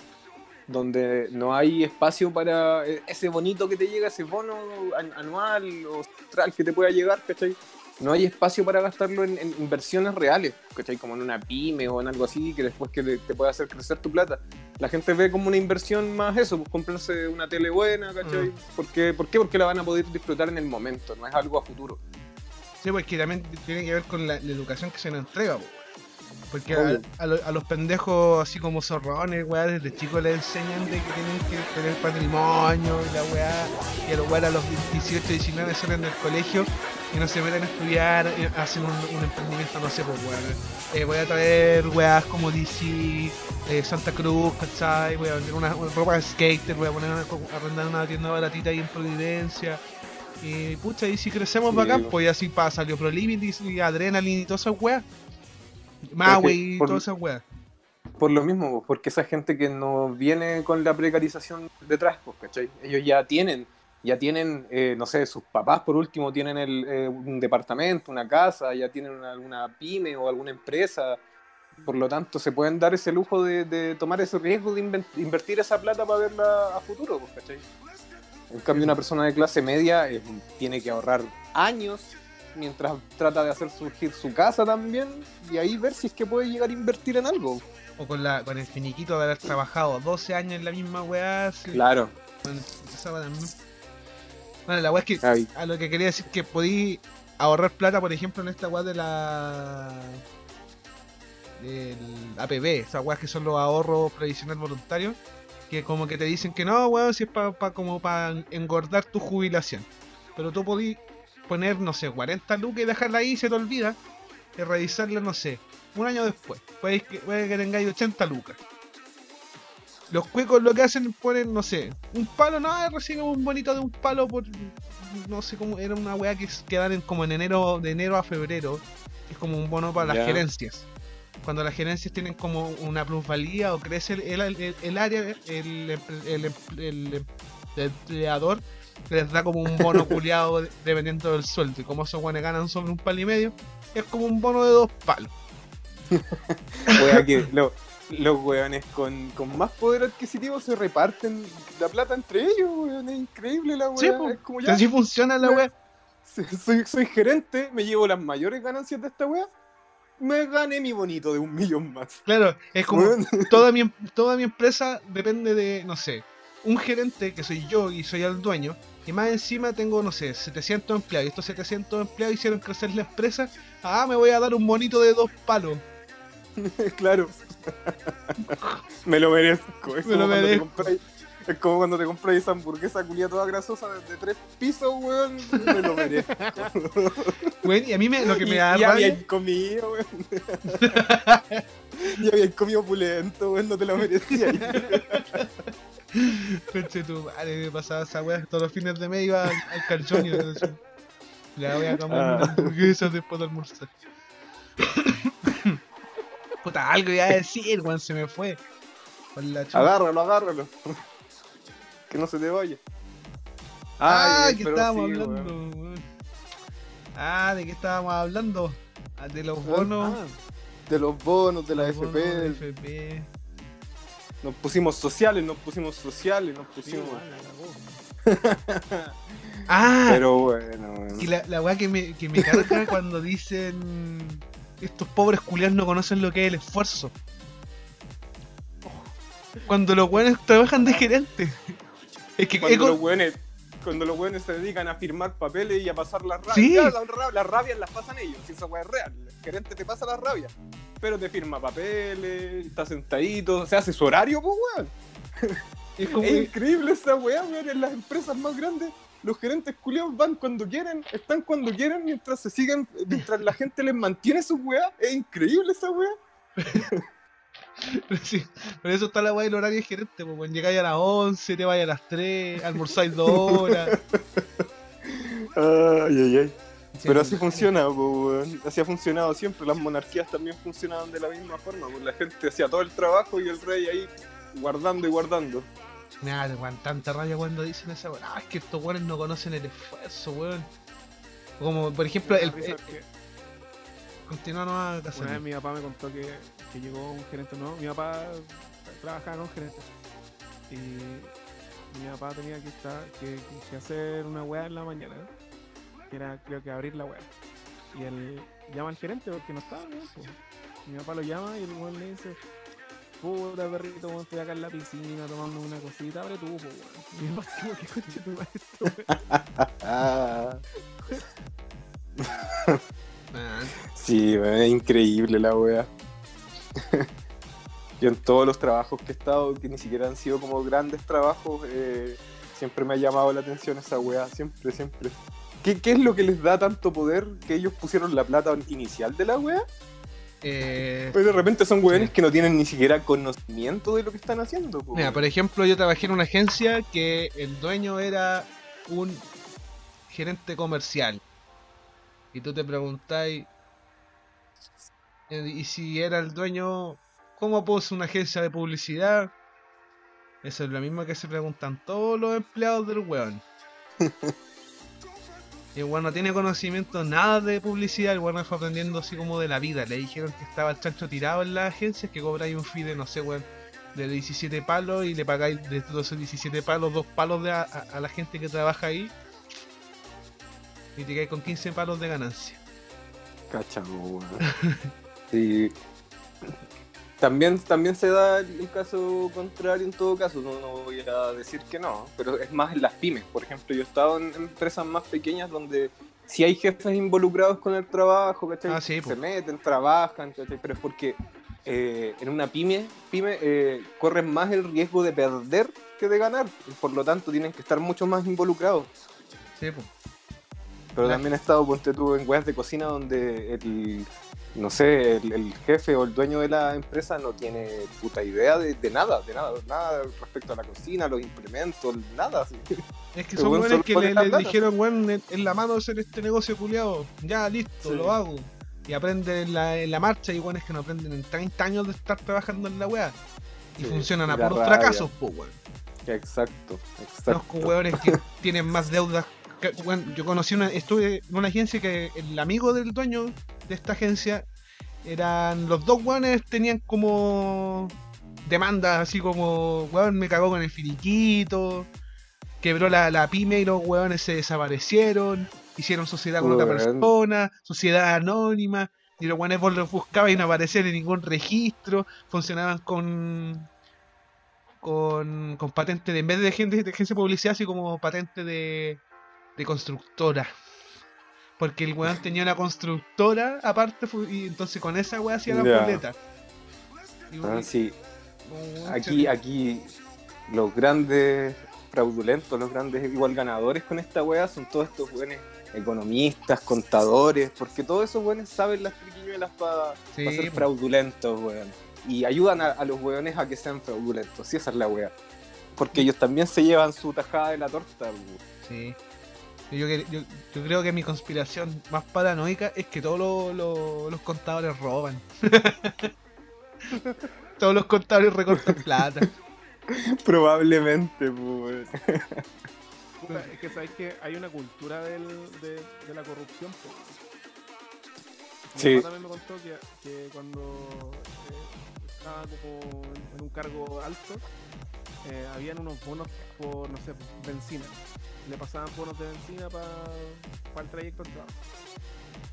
donde no hay espacio para eh, ese bonito que te llega, ese bono an- anual o central que te pueda llegar, ¿cachai? No hay espacio para gastarlo en, en inversiones reales, ¿cachai? Como en una pyme o en algo así que después que te, te pueda hacer crecer tu plata. La gente ve como una inversión más eso, pues comprarse una tele buena, ¿cachai? Mm. ¿Por qué? ¿Por qué? Porque la van a poder disfrutar en el momento, no es algo a futuro. Sí, pues que también tiene que ver con la, la educación que se nos entrega, po, weón. Porque Obvio. a, a lo- a los pendejos así como zorrones, weá, desde chicos les enseñan de que tienen que tener patrimonio y la weá, y a los weá a los 18, 19 salen del colegio y no se meten a estudiar, eh, hacen un, un emprendimiento, no sé, pues weón. Eh, voy a traer weás como DC, eh, Santa Cruz, ¿cachai? Voy a vender una, una ropa de skater, voy a poner una, arrendar una tienda baratita ahí en Providencia. Y pucha, y si crecemos Sí, bacán, pues y así pasa, salió Pro Limit y Adrenaline y todas esas weas. Maui y todas esas weas. Por lo mismo, porque esa gente que no viene con la precarización detrás, pues, ¿cachai? Ellos ya tienen, ya tienen, eh, no sé, sus papás por último tienen el, eh, un departamento, una casa, ya tienen una, alguna pyme o alguna empresa. Por lo tanto, se pueden dar ese lujo de, de tomar ese riesgo de invertir esa plata para verla a futuro, pues, ¿cachai? En cambio, una persona de clase media eh, tiene que ahorrar años mientras trata de hacer surgir su casa también y ahí ver si es que puede llegar a invertir en algo. O con, la, con el finiquito de haber trabajado 12 años en la misma weá. Claro. Bueno. Bueno, la weá es que a lo que quería decir que podí ahorrar plata, por ejemplo, en esta weá de la. del APB, esas weas que son los ahorros previsional voluntarios, que como que te dicen que no, weón, si es para como para engordar tu jubilación. Pero tú podís poner, no sé, 40 lucas y dejarla ahí y se te olvida. Y revisarla, no sé, un año después. Puede que, puede que tengáis 80 lucas. Los cuecos lo que hacen es poner, no sé, un palo, no, reciben un bonito de un palo por. No sé cómo, era una weá que, que dan en- como en enero, de enero a febrero. Que es como un bono para las gerencias. Cuando las gerencias tienen como una plusvalía o crece el, el, el- el área, el, empleador les da como un bono culiado de- dependiendo del sueldo. Y como esos guanes ganan sobre un palo y medio, es como un bono de dos palos. Wea que lo- los weones con, con más poder adquisitivo se reparten la plata entre ellos, weón. Es increíble la Sí, wea. po. es como ya, Así funciona la wea. soy, soy gerente, me llevo las mayores ganancias de esta wea. Me gané mi bonito de un millón más. Claro, es como Weón. toda mi, toda mi empresa depende de, no sé, un gerente que soy yo y soy el dueño. Y más encima tengo, no sé, 700 empleados. Y estos 700 empleados hicieron crecer la empresa. Ah, me voy a dar un bonito de dos palos. claro. me lo merezco. Es Me lo merezco. Es como cuando te compras esa hamburguesa culia toda grasosa de, tres pisos, weón. Me lo merezco. Bueno, y a mí me, lo que y, me da y rabia... habían comido, weón. y habían comido opulento, weón. No te lo merecías. Conche tu madre, me pasaba esa weá todos los fines de mes iba al, al calzón y le voy a comer Ah. una hamburguesa después de almorzar. Puta, algo iba a decir, weón, se me fue. Agárralo, agárralo. que no se te vaya. Ah, Ay, que estábamos sí, hablando, weón. Ah, ¿de qué estábamos hablando? Ah, De los bonos. Ah, de los bonos, de la los FP, bonos de del- FP. nos pusimos sociales, nos pusimos sociales, nos pusimos. Ah, Pero bueno, y la, la weá que me, que me carga cuando dicen estos pobres culiados no conocen lo que es el esfuerzo. Cuando los weones trabajan de gerente. Es que cuando los weones cuando los weones se dedican a firmar papeles y a pasar las rabias. Sí. Las, ra- las rabias las pasan ellos, si esa weá es real. El gerente te pasa las rabias. Pero te firma papeles, está sentadito, se hace su horario, pues weón. es como Es increíble esa weá, weón. En las empresas más grandes, los gerentes culiados van cuando quieren, están cuando quieren, mientras se siguen, mientras la gente les mantiene sus weá. Es increíble esa weá. Sí, por eso está la weá del horario de gerente, pues llegáis a las 11, te vais a las 3, almorzáis 2 horas. Ay, ay, ay. Pero así Sí, funciona, weón. Así ha funcionado siempre. Las monarquías también funcionaban de la misma forma. Pues la gente hacía todo el trabajo y el rey ahí guardando y guardando. Me da weón, tanta rabia cuando dicen esa weá. Ah, es que estos weones no conocen el esfuerzo, weón. Como por ejemplo, el, da risa eh, porque continúa no Una vez mi papá me contó que, que llegó un gerente nuevo. Mi papá trabajaba con gerentes. Y mi papá tenía que estar que, que hacer una weá en la mañana. Que era creo que abrir la weá. Y él llama al gerente porque no estaba. Pues, Mi papá lo llama y el weón le dice, puta perrito, weón, estoy acá en la piscina tomando una cosita, abre tú, pues weón. Y mi papá así como que coche tu madre esto, weón?". Ah. Sí, weón, es increíble la wea. Yo en todos los trabajos que he estado, que ni siquiera han sido como grandes trabajos, eh, siempre me ha llamado la atención esa wea, siempre, siempre. ¿Qué, ¿Qué es lo que les da tanto poder que ellos pusieron la plata inicial de la wea? Eh, Pero de repente son weones Sí. que no tienen ni siquiera conocimiento de lo que están haciendo. po, Mira, por ejemplo, yo trabajé en una agencia que el dueño era un gerente comercial. Y tú te preguntáis, eh, ¿y si era el dueño, cómo puso una agencia de publicidad? Eso es lo mismo que se preguntan todos los empleados del weón. Y el weón no tiene conocimiento nada de publicidad, el weón fue aprendiendo así como de la vida. Le dijeron que estaba el chancho tirado en las agencias, que cobráis un fee de, no sé, weón, de 17 palos y le pagáis de esos 17 palos, dos palos de a, a- a la gente que trabaja ahí. Y te quedáis con 15 palos de ganancia. Cachamo, weón. Sí. También, también se da el caso contrario en todo caso, no, no voy a decir que no, pero es más en las pymes. Por ejemplo, yo he estado en empresas más pequeñas donde si hay jefes involucrados con el trabajo, ¿cachai? Ah, sí, se meten, trabajan, ¿cachai? pero es porque eh, en una pyme, pyme eh, corren más el riesgo de perder que de ganar, y por lo tanto tienen que estar mucho más involucrados. Sí, pues. Pero también he estado, ponte tú, en weas de cocina donde el, no sé, el, el jefe o el dueño de la empresa no tiene puta idea de, de nada, de nada, nada respecto a la cocina, los implementos, nada. así. Es que son buenos que le, dijeron, weón, en, en la mano hacer este negocio culiado. Ya, listo, Sí. lo hago. Y aprenden en la, en la marcha y weones que no aprenden en 30 años de estar trabajando en la weá. Y Sí, funcionan a puros fracasos, po, weón. Exacto, exacto. Conozco hueones que tienen más deudas. que- weón, yo conocí una, estuve en una agencia que el amigo del dueño de esta agencia eran los dos hueones tenían como demandas así como hueón me cagó con el finiquito, quebró la, la pyme y los hueones se desaparecieron, hicieron sociedad con otra Weón. persona, sociedad anónima, y los hueones vos los buscabas y no aparecían en ningún registro, funcionaban con con, con patente de en vez de gente de agencia de publicidad así como patente de, de constructora porque el weón tenía una constructora aparte y entonces con esa weá hacía la boleta Ah, sí, aquí, aquí los grandes fraudulentos, los grandes igual ganadores con esta wea son todos estos buenos economistas, contadores, porque todos esos buenos saben las triquiñuelas para sí, ser fraudulentos, weón. Y ayudan a, a los weones a que sean fraudulentos, sí, esa es la wea. Porque ellos también se llevan su tajada de la torta, weón. Sí. Yo, que- yo- yo creo que mi conspiración más paranoica es que todos los- los- los contadores roban. todos los contadores recortan plata. Probablemente. Puta, es que sabes que hay una cultura del, de, de la corrupción. Mi Sí. también me contó que, que cuando eh, estaba como en un cargo alto, eh, habían unos bonos por, no sé, benzina. Le pasaban bonos de benzina para el trayecto al trabajo.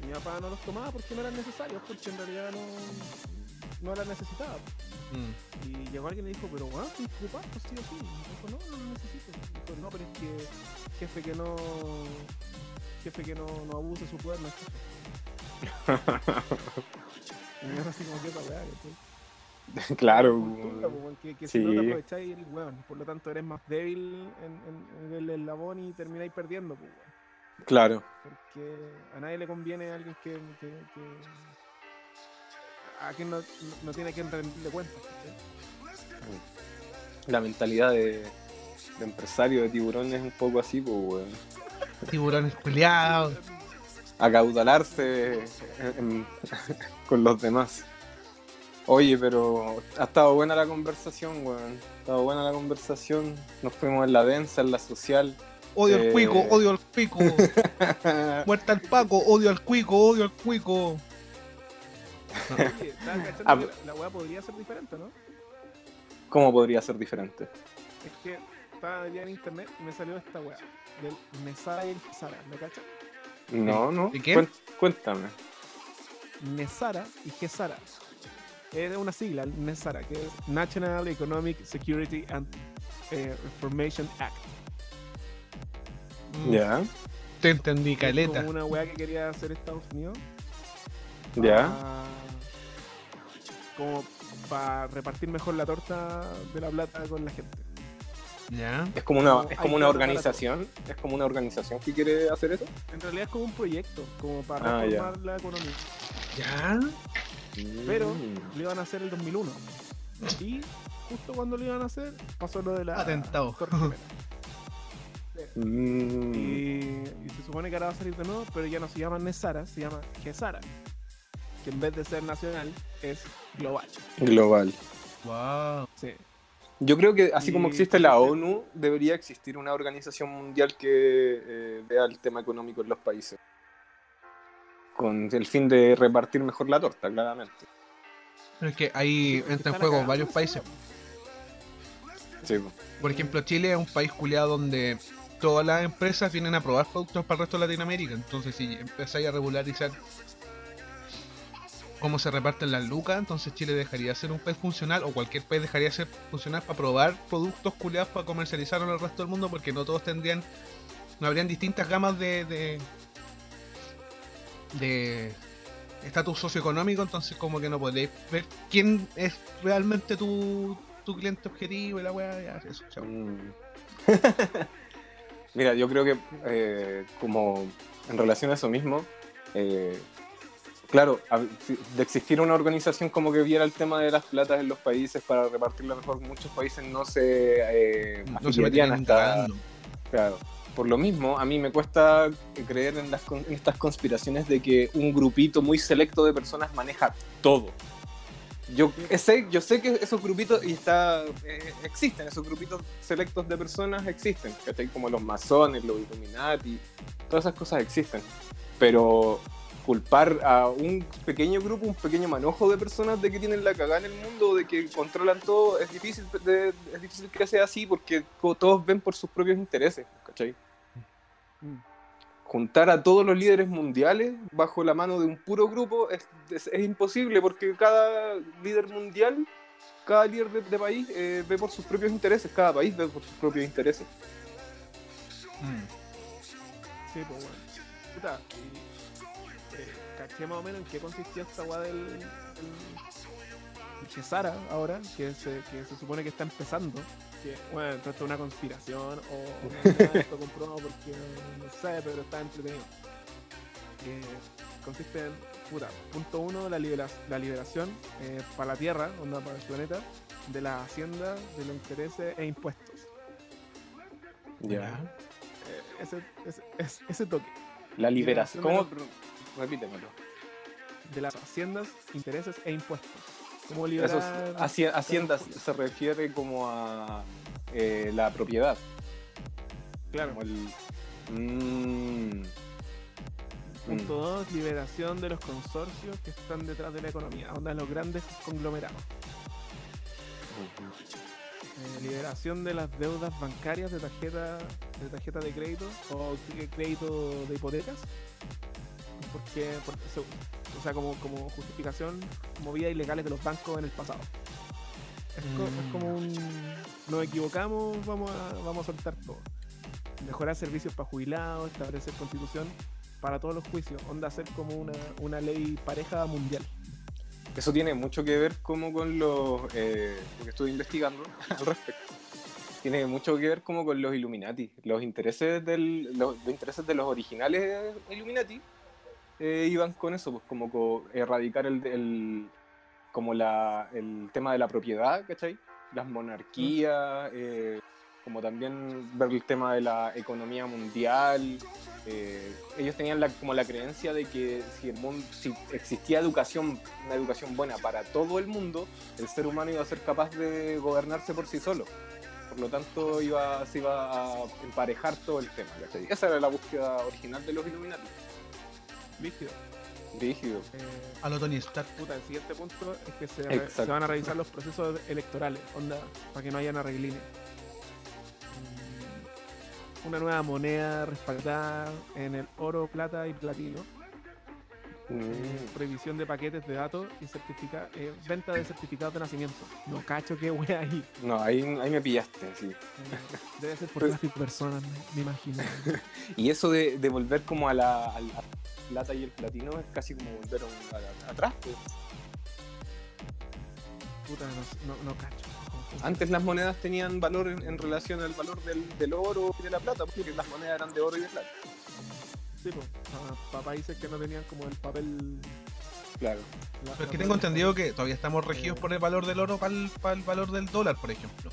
Y mi papá no los tomaba porque no eran necesarios, porque en realidad no, no las necesitaba. Mm. Y llegó alguien y le dijo, pero estoy ocupado, sí o sí. Y dijo, no, no lo necesito. Y dijo, no, pero es que jefe que no jefe que no, no abuse su poder no es jefe. y me así como que esa weá, ¿cachai? claro, Cultura, weón. po, weón, que, que si no Sí. te aprovecháis eres weón. Por lo tanto eres más débil en, en- en el eslabón y termináis perdiendo, pues, weón. Claro. Porque a nadie le conviene a alguien que, que, que- a quien no, no tiene que rendirle cuentas. La mentalidad de, de empresario de tiburón es un poco así, pues, weón. Tiburones culiados. acaudalarse en- en- con los demás. Oye, pero ha estado buena la conversación, weón. Ha estado buena la conversación. Nos fuimos en la densa, en la social. Odio al Eh. cuico, odio al cuico. Muerta al Paco, odio al cuico, odio al cuico. Oye, Ah, que la, la weá podría ser diferente, ¿no? ¿Cómo podría ser diferente? Es que estaba en internet y me salió esta weá. Del Mesara y el Gesara, ¿me cachas? No, no. ¿De qué? Cuéntame. Nesara y Gesara. Es una sigla, el Nesara, que es National Economic Security and eh, Reformation Act. Ya, Te entendí, Es caleta. como una weá que quería hacer Estados Unidos. ya. pa- Como para repartir mejor la torta de la plata con la gente. Ya. Es como una, Como es como una organización. Es como una organización que quiere hacer eso. En realidad es como un proyecto, como para Ah, reformar la economía. Ya. Pero Mm. lo iban a hacer el 2001. Y justo cuando lo iban a hacer, pasó lo de la Atentado. Mm. Y, y se supone que ahora va a salir de nuevo, pero ya no se llama Nesara, se llama Gesara. Que en vez de ser nacional, es global. Global. Wow. Sí. Yo creo que así como existe la ONU, debería existir una organización mundial que eh, vea el tema económico en los países. Con el fin de repartir mejor la torta, claramente. Pero es que ahí Sí, porque entran en juego varios países. Sí, po. Por ejemplo, Chile es un país culiado donde todas las empresas vienen a probar productos para el resto de Latinoamérica. Entonces, si empezáis a regularizar cómo se reparten las lucas, entonces Chile dejaría de ser un país funcional o cualquier país dejaría de ser funcional para probar productos culiados para comercializarlos en el resto del mundo porque no todos tendrían, no habrían distintas gamas de de de estatus socioeconómico, entonces como que no podéis ver quién es realmente tu, tu cliente objetivo y la weá, eso, chao. Mm. Mira, yo creo que eh, como en relación a eso mismo, eh, claro, de existir una organización como que viera el tema de las platas en los países para repartirla mejor, muchos países no se, eh, No se afiliarían meterían a esta- cagando. Claro. Por lo mismo, a mí me cuesta creer en, las, en estas conspiraciones de que un grupito muy selecto de personas maneja todo. Yo sé, yo sé que esos grupitos y está, eh, existen, esos grupitos selectos de personas existen, ¿cachai? Como los masones, los Illuminati, todas esas cosas existen. Pero culpar a un pequeño grupo, un pequeño manojo de personas de que tienen la cagada en el mundo, de que controlan todo, es difícil, de- es difícil que sea así porque todos ven por sus propios intereses, ¿cachai? Mm. Juntar a todos los líderes mundiales bajo la mano de un puro grupo es, es- es imposible porque cada líder mundial, cada líder de, de país eh, ve por sus propios intereses, cada país ve por sus propios intereses. Mm. Sí, pues bueno. Puta, y, eh, caché más o menos en qué consistía esta weá del, del, del Chesara ahora, que se, que se supone que está empezando. Que, bueno, esto es una conspiración o esto compró porque no, sé, pero está entretenido. Que consiste en, puta, punto uno, la, libera- la liberación eh, para la Tierra, onda para el planeta, de la hacienda, de los intereses e impuestos. Ya. Eh, ese, ese, ese, ese toque. La liberación. Liberación ¿Cómo? Repítemelo. de las haciendas, intereses e impuestos. ¿Cómo Eso liberar? es- haci- Hacienda se refiere como a eh, la propiedad. Claro. Como el. Mm. Punto 2, liberación de los consorcios que están detrás de la economía, onda los grandes conglomerados. Eh, liberación de las deudas bancarias de tarjeta de tarjeta de crédito o crédito de hipotecas. Porque, porque o sea, como, como justificación, movidas ilegales de los bancos en el pasado. Es, co- es Mm. como un. Nos equivocamos, vamos a, vamos a soltar todo. Mejorar servicios para jubilados, establecer constitución para todos los juicios. Onda hacer como una, una ley pareja mundial. Eso tiene mucho que ver como con los... Eh, porque estuve investigando al respecto. Tiene mucho que ver como con los Illuminati. Los intereses, del, los, los intereses de los originales Illuminati eh, iban con eso, pues como co- erradicar el, el- como la, el tema de la propiedad, ¿cachai? Las monarquías, eh, como también ver el tema de la economía mundial. eh, ellos tenían la, como la creencia de que si, el mundo, si existía educación, una educación buena para todo el mundo, el ser humano iba a ser capaz de gobernarse por sí solo. Por lo tanto, iba, se iba a emparejar todo el tema. ¿cachai? Esa era la búsqueda original de los Illuminati. Rígido. Rígido. Eh, A lo Tony Stark. puta, el siguiente punto es que se, van a revisar los procesos electorales, onda, para que no hayan arreglines. Mm, Una nueva moneda respaldada en el oro, plata y platino. Mm. prohibición de paquetes de datos y certifica eh, venta de certificados de nacimiento. No cacho qué wea ahí. No, ahí, ahí me pillaste, sí. Eh, debe ser por Pues- tráfico de personas, me, me imagino. Y eso de, de volver como a la, a la plata y el platino es casi como volver a un- a- a- atrás. pues. Puta, no, no, no cacho. Antes las monedas tenían valor en, en relación al valor del, del oro y de la plata, porque las monedas eran de oro y de plata. Sí, pues, para países que no tenían como el papel. Claro. la- Pero es que tengo entendido que todavía estamos regidos por el valor del oro para el, para el valor del dólar, por ejemplo.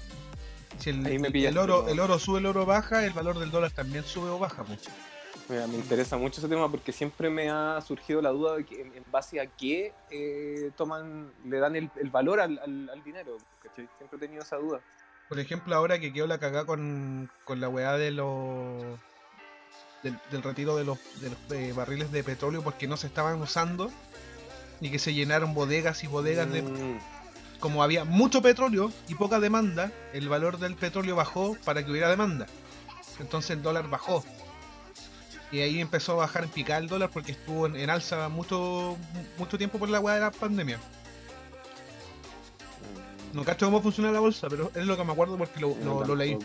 Si el, Ahí me el pillaste, oro, ¿no? el oro sube, el oro baja, el valor del dólar también sube o baja. pues. Mira, me interesa mucho ese tema porque siempre me ha surgido la duda de que en, en base a qué eh, toman, le dan el, el valor al, al- al dinero. ¿cachai? Siempre he tenido esa duda. Por ejemplo, ahora que quedó la cagada con, con la weá de los. Del, del retiro de los, de los eh, barriles de petróleo porque no se estaban usando y que se llenaron bodegas y bodegas de, Mm, como había mucho petróleo y poca demanda, el valor del petróleo bajó para que hubiera demanda. Entonces el dólar bajó. Y ahí empezó a bajar en picar el dólar porque estuvo en, en alza mucho mucho tiempo por la hueá de la pandemia. No cacho cómo funciona la bolsa, pero es lo que me acuerdo porque lo, lo- lo leí.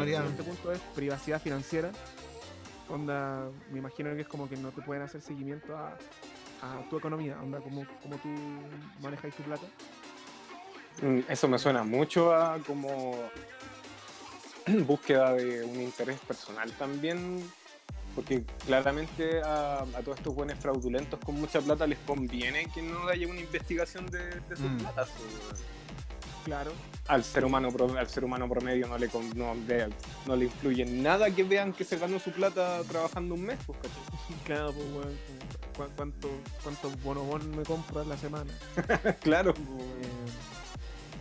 Haría- El siguiente punto es privacidad financiera. Onda, me imagino que es como que no te pueden hacer seguimiento a, a tu economía, onda, como, como tú manejas tu plata. Mm, Eso me suena mucho a como búsqueda de un interés personal también, porque claramente a, a todos estos buenos fraudulentos con mucha plata les conviene que no haya una investigación de, de sus Mm. platas. pues. Claro, Al ser humano pro- al ser humano promedio no le con- no, de- no le influye nada que vean que se ganó su plata trabajando un mes, pues, ¿cachai? claro, pues, weón, como, ¿cu- ¿cuánto, ¿cuántos bonobón me compro en la semana? claro. pues, Eh,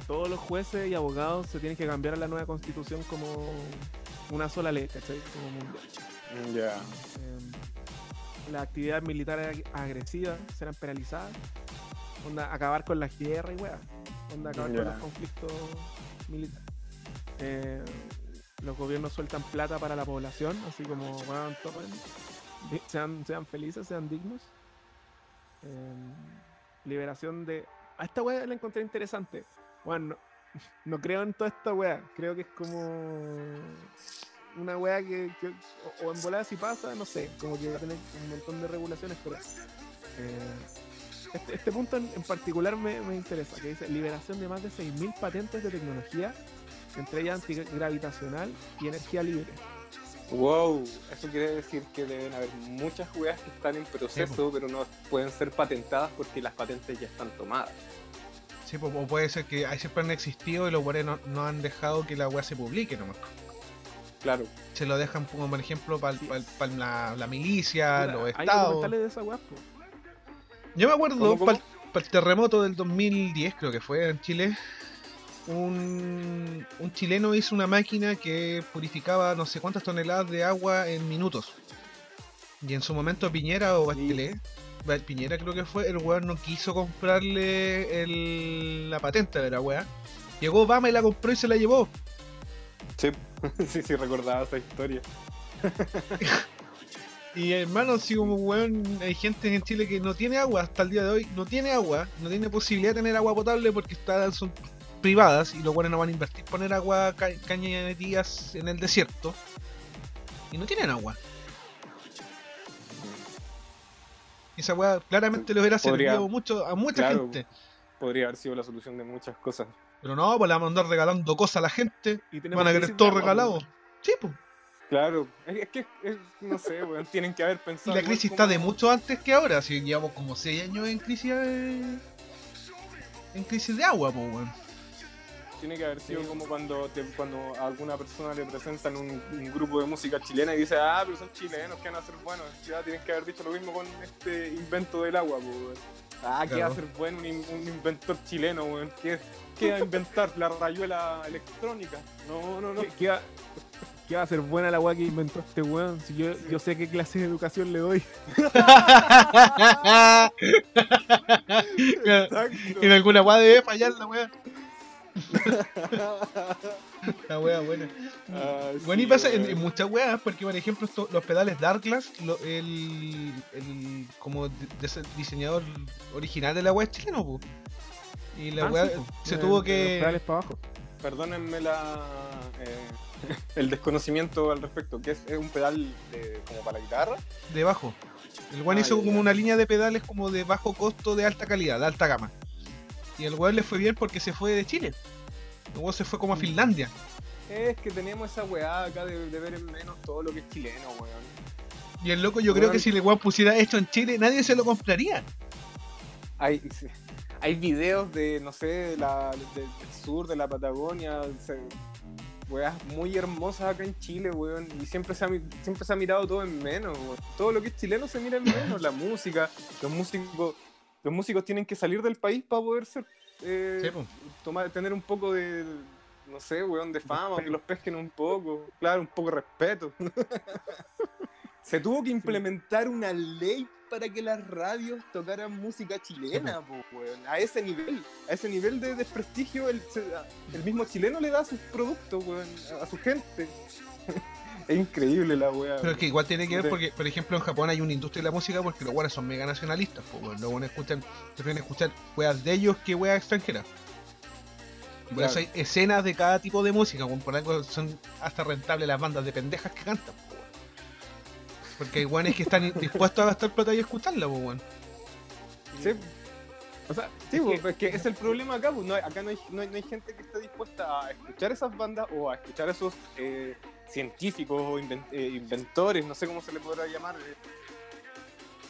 todos los jueces y abogados se tienen que cambiar a la nueva constitución como una sola ley, ¿cachai? Como mundial. Ya. Eh, las actividades militares ag- agresivas serán penalizadas. Onda, acabar con las guerras y weas. Onda, acabar con los conflictos militares. Eh, los gobiernos sueltan plata para la población, así como, weón, tomen, di- sean, sean felices, sean dignos. Eh, liberación de. A esta wea la encontré interesante. Bueno, no, no creo en toda esta wea. Creo que es como una wea que, que- o, o en volada si pasa, no sé, como que va a tener un montón de regulaciones, pero eh, este, este punto en, en particular me, me interesa, que dice liberación de más de 6.000 patentes de tecnología, entre ellas antigravitacional y energía libre. Wow, eso quiere decir que deben haber muchas weas que están en proceso, pero no pueden ser patentadas porque las patentes ya están tomadas. Sí, pues, o puede ser que ahí siempre han existido y los weones no, no han dejado que la weá se publique nomás. Claro. Se lo dejan como por ejemplo para Sí. la, la milicia, los estados. de esa weá, po. Yo me acuerdo para el terremoto del 2010, creo que fue en Chile. Un, un chileno hizo una máquina que purificaba no sé cuántas toneladas de agua en minutos. Y en su momento Piñera o Bachelet, Ba- Piñera creo que fue, el weón no quiso comprarle el- la patente de la weá. Llegó Obama y la compró y se la llevó. Sí, sí, sí, recordaba esa historia. Y hermano, así como weón, hay gente en Chile que no tiene agua hasta el día de hoy, no tiene agua, no tiene posibilidad de tener agua potable porque está, son privadas y los weones no van a invertir poner agua ca cañerías en el desierto. Y no tienen agua. Esa weá claramente le hubiera Podría- servido mucho a mucha claro. gente. Podría haber sido la solución de muchas cosas. Pero no, pues le vamos a andar regalando cosas a la gente. Y tenemos Van a querer todo regalado. Sí, pues. Claro, es, que, es- no sé, weón, tienen que haber Y pensado. la igual crisis como- está de mucho antes que ahora. Si llevamos como 6 años en crisis de... en crisis de agua, pues weón. Tiene que haber sido Sí. como cuando, te- cuando a alguna persona le presentan un, un grupo de música chilena y dice, ah, pero son chilenos, ¿qué van a hacer buenos? Ya tienen que haber dicho lo mismo con este invento del agua, pues, weón. Ah, ¿qué va a Claro. hacer bueno un, in- un inventor chileno, weón? ¿Qué, ¿Qué va a inventar? ¿La rayuela electrónica? No, no, no. ¿Qué, qué va, qué va a ser buena la weá que inventó este weón? Si yo, yo sé qué clase de educación le doy. Exacto. en alguna weá debe fallar la weá. La weá buena. Ah, Bueno, y pasa en, muchas weas, porque por ejemplo esto- los pedales Darkglass, lo- el, el como de- de ese diseñador original de la wea es chileno, po. Y la Ah, wea sí, se De- tuvo los que... pedales para abajo. Perdónenme la, eh, el desconocimiento al respecto. que es? ¿Es un pedal de- como para la guitarra? de bajo. El weón Ah, hizo como una línea de pedales como de bajo costo, de alta calidad, de alta gama. Y el weón le fue bien porque se fue de Chile. El weón se fue como a Mm. Finlandia. Es que tenemos esa weá acá de, de ver en menos todo lo que es chileno, weón. Y el loco yo creo que si el weón pusiera esto en Chile, nadie se lo compraría. Hay, hay videos de, no sé, de la- de- del sur, de la Patagonia, se- weas muy hermosas acá en Chile, weón. Y siempre se, ha, siempre se ha mirado todo en menos, weón. Todo lo que es chileno se mira en menos. la música, los músicos, los músicos tienen que salir del país para poder ser, eh, Sí, tomar, tener un poco de, no sé, weón, de fama, que los pesquen un poco, claro, un poco de respeto. Se tuvo que implementar una ley para que las radios tocaran música chilena, po, weón. A ese nivel, a ese nivel de desprestigio, el, el mismo chileno le da sus productos, weón, a su gente. es increíble la weá. Pero es que igual tiene que ver porque, por ejemplo, en Japón hay una industria de la música porque los buenos son mega nacionalistas, pues bueno, los buenos escuchan, prefieren escuchar weas de ellos que weas extranjeras. Por Claro. eso hay escenas de cada tipo de música, por algo son hasta rentables las bandas de pendejas que cantan. Porque hay weones que están dispuestos a gastar plata y escucharla, pues weón. Sí, O sea, Sí, es pues, que- es que es el problema acá, pues, no hay- acá no hay, no, hay, no hay gente que esté dispuesta a escuchar esas bandas o a escuchar esos eh, científicos o eh, inventores, no sé cómo se le podrá llamar. eh.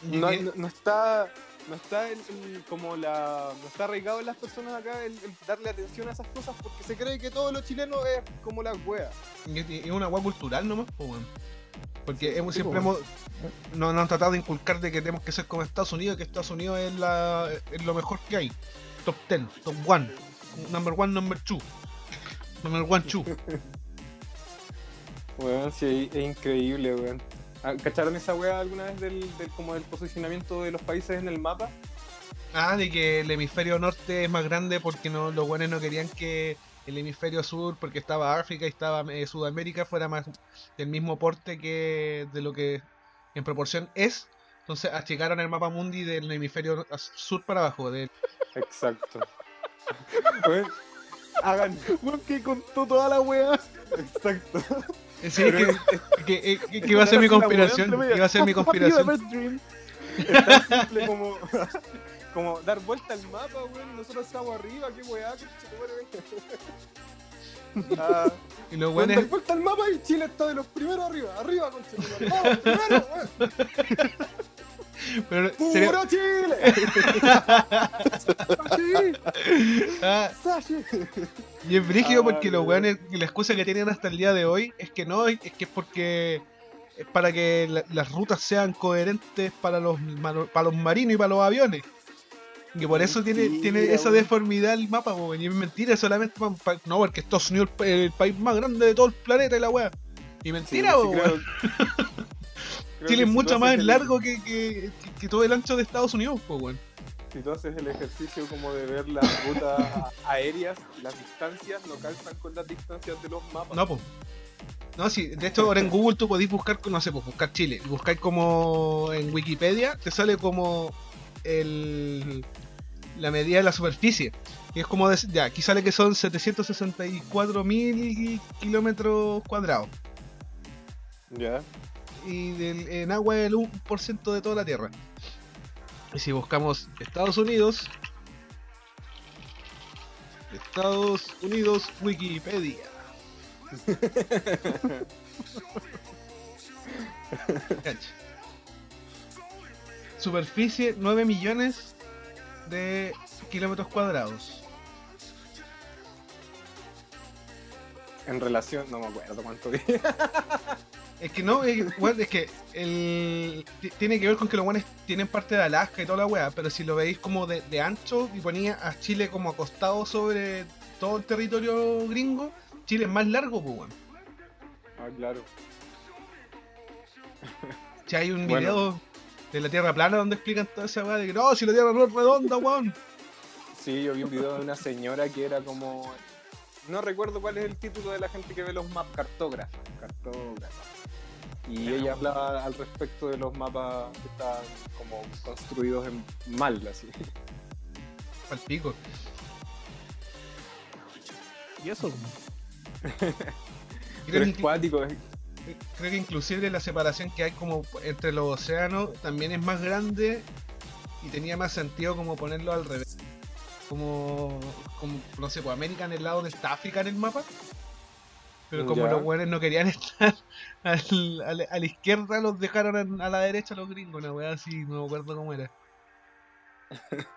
No, Y- no- no está, no está el, el- como la, no está arraigado en las personas acá el, el darle atención a esas cosas porque se cree que todo lo chileno es como las weas. Y y- y es una wea cultural nomás, pues weón. Porque hemos, sí, siempre pues, hemos, nos, nos han tratado de inculcar de que tenemos que ser como Estados Unidos, que Estados Unidos es, la, es lo mejor que hay. Top 10, top 1, number 1, number 2. Number 1, 2. Weón, sí, es increíble, weón. Ah, ¿Cacharon esa wea alguna vez del, del, como del posicionamiento de los países en el mapa? Ah, de que el hemisferio norte es más grande porque no, los buenos no querían que el hemisferio sur, porque estaba África y estaba eh, Sudamérica, fuera más del mismo porte que de lo que en proporción es. Entonces achicaron el mapa mundi del hemisferio sur para abajo. De, Exacto. Hagan. Weón, que contó toda la weá. Exacto. Sí, es que, que, que- que iba a ser mi conspiración. Iba a ser mi conspiración. Es tan simple como, como dar vuelta al mapa, weón. Nosotros estamos arriba, qué weá, qué chuchetumare, Ah, Y los weón, dar buenos. vuelta al mapa y Chile está de los primeros arriba, arriba, conchetumare. Vamos, primero, weón. Pero ¡Puro sería- Chile! ah, y es brígido Ah, porque los weones, la excusa que tienen hasta el día de hoy es que no, es que es porque es para que la- las rutas sean coherentes para los, para los marinos y para los aviones. Y por eso tiene, Mentira, tiene esa deformidad el mapa, weón. Y es mentira, solamente pa- pa- no, porque Estados Unidos es el, el país más grande de todo el planeta y la weá. Y mentira, Sí, weón. creo- creo Chile que es mucho más el- largo que, que, que- que todo el ancho de Estados Unidos, pues, weón. Si tú haces el ejercicio como de ver las rutas aéreas, las distancias no calzan con las distancias de los mapas. No, pues. No, sí, de hecho ahora en Google tú podés buscar, no sé, pues buscar Chile. Buscar como en Wikipedia, te sale como el, la medida de la superficie. Y es como, de- ya, aquí sale que son 764 mil kilómetros cuadrados. Ya. Y del- en agua el 1% de toda la Tierra. Y si buscamos Estados Unidos, Estados Unidos Wikipedia. Superficie 9 millones de kilómetros cuadrados. En relación, no me acuerdo cuánto dije. Es que no, es, es que el, ti- tiene que ver con que los buenos tienen parte de Alaska y toda la weá, pero si lo veis como de, de ancho y ponía a Chile como acostado sobre todo el territorio gringo, Chile es más largo, pues weón. Ah, claro. Si hay un Bueno. video de la Tierra plana donde explican toda esa weá de que no, si la Tierra no es redonda, weón. Sí, yo vi un video de una señora que era como. No recuerdo cuál es el título de la gente que ve los maps, cartógrafa. Cartógrafa. Y ella hablaba al respecto de los mapas que estaban como construidos en mal, así. Al pico. Y eso, Pero es cuático, es- creo que inclusive la separación que hay como entre los océanos también es más grande y tenía más sentido como ponerlo al revés. Como, como no sé, pues América en el lado donde está África en el mapa. Pero como Ya. los buenos no querían estar al- al- a la izquierda, los dejaron a la derecha los gringos, una weá así, no me acuerdo cómo era.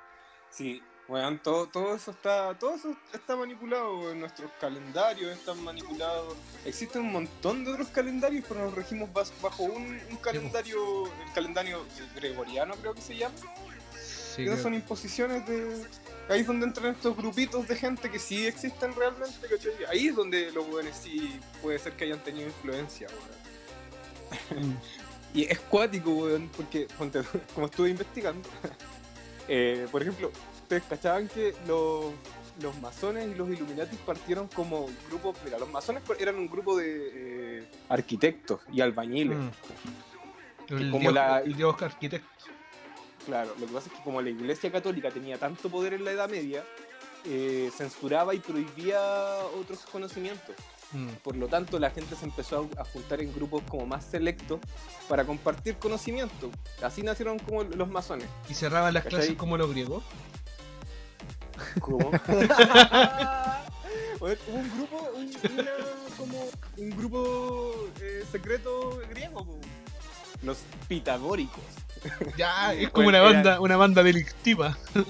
Sí, weón, todo, todo eso está, todo eso está manipulado, nuestros calendarios están manipulados. Existen un montón de otros calendarios, pero nos regimos bajo un, un calendario, el calendario gregoriano creo que se llama. Sí, Esas son imposiciones de. Ahí es donde entran estos grupitos de gente que sí existen realmente, ¿cachai? Ahí es donde los weones sí puede ser que hayan tenido influencia, weón. Y es cuático, weón, porque como estuve investigando, eh, por ejemplo, ustedes cachaban que los, los masones y los Illuminati partieron como grupos, mira, los masones eran un grupo de eh, arquitectos y albañiles. Mm. El, como dios, la- el dios arquitecto. Claro, lo que pasa es que como la Iglesia Católica tenía tanto poder en la Edad Media, eh, censuraba y prohibía otros conocimientos. Mm. Por lo tanto, la gente se empezó a, a juntar en grupos como más selectos para compartir conocimiento. Así nacieron como los masones. Y cerraban las ¿Cachai? clases como los griegos. ¿Cómo? Hubo un grupo, un, una- como un grupo eh, secreto griego, los pitagóricos. Ya, es como Bueno, una eran- banda, una banda delictiva.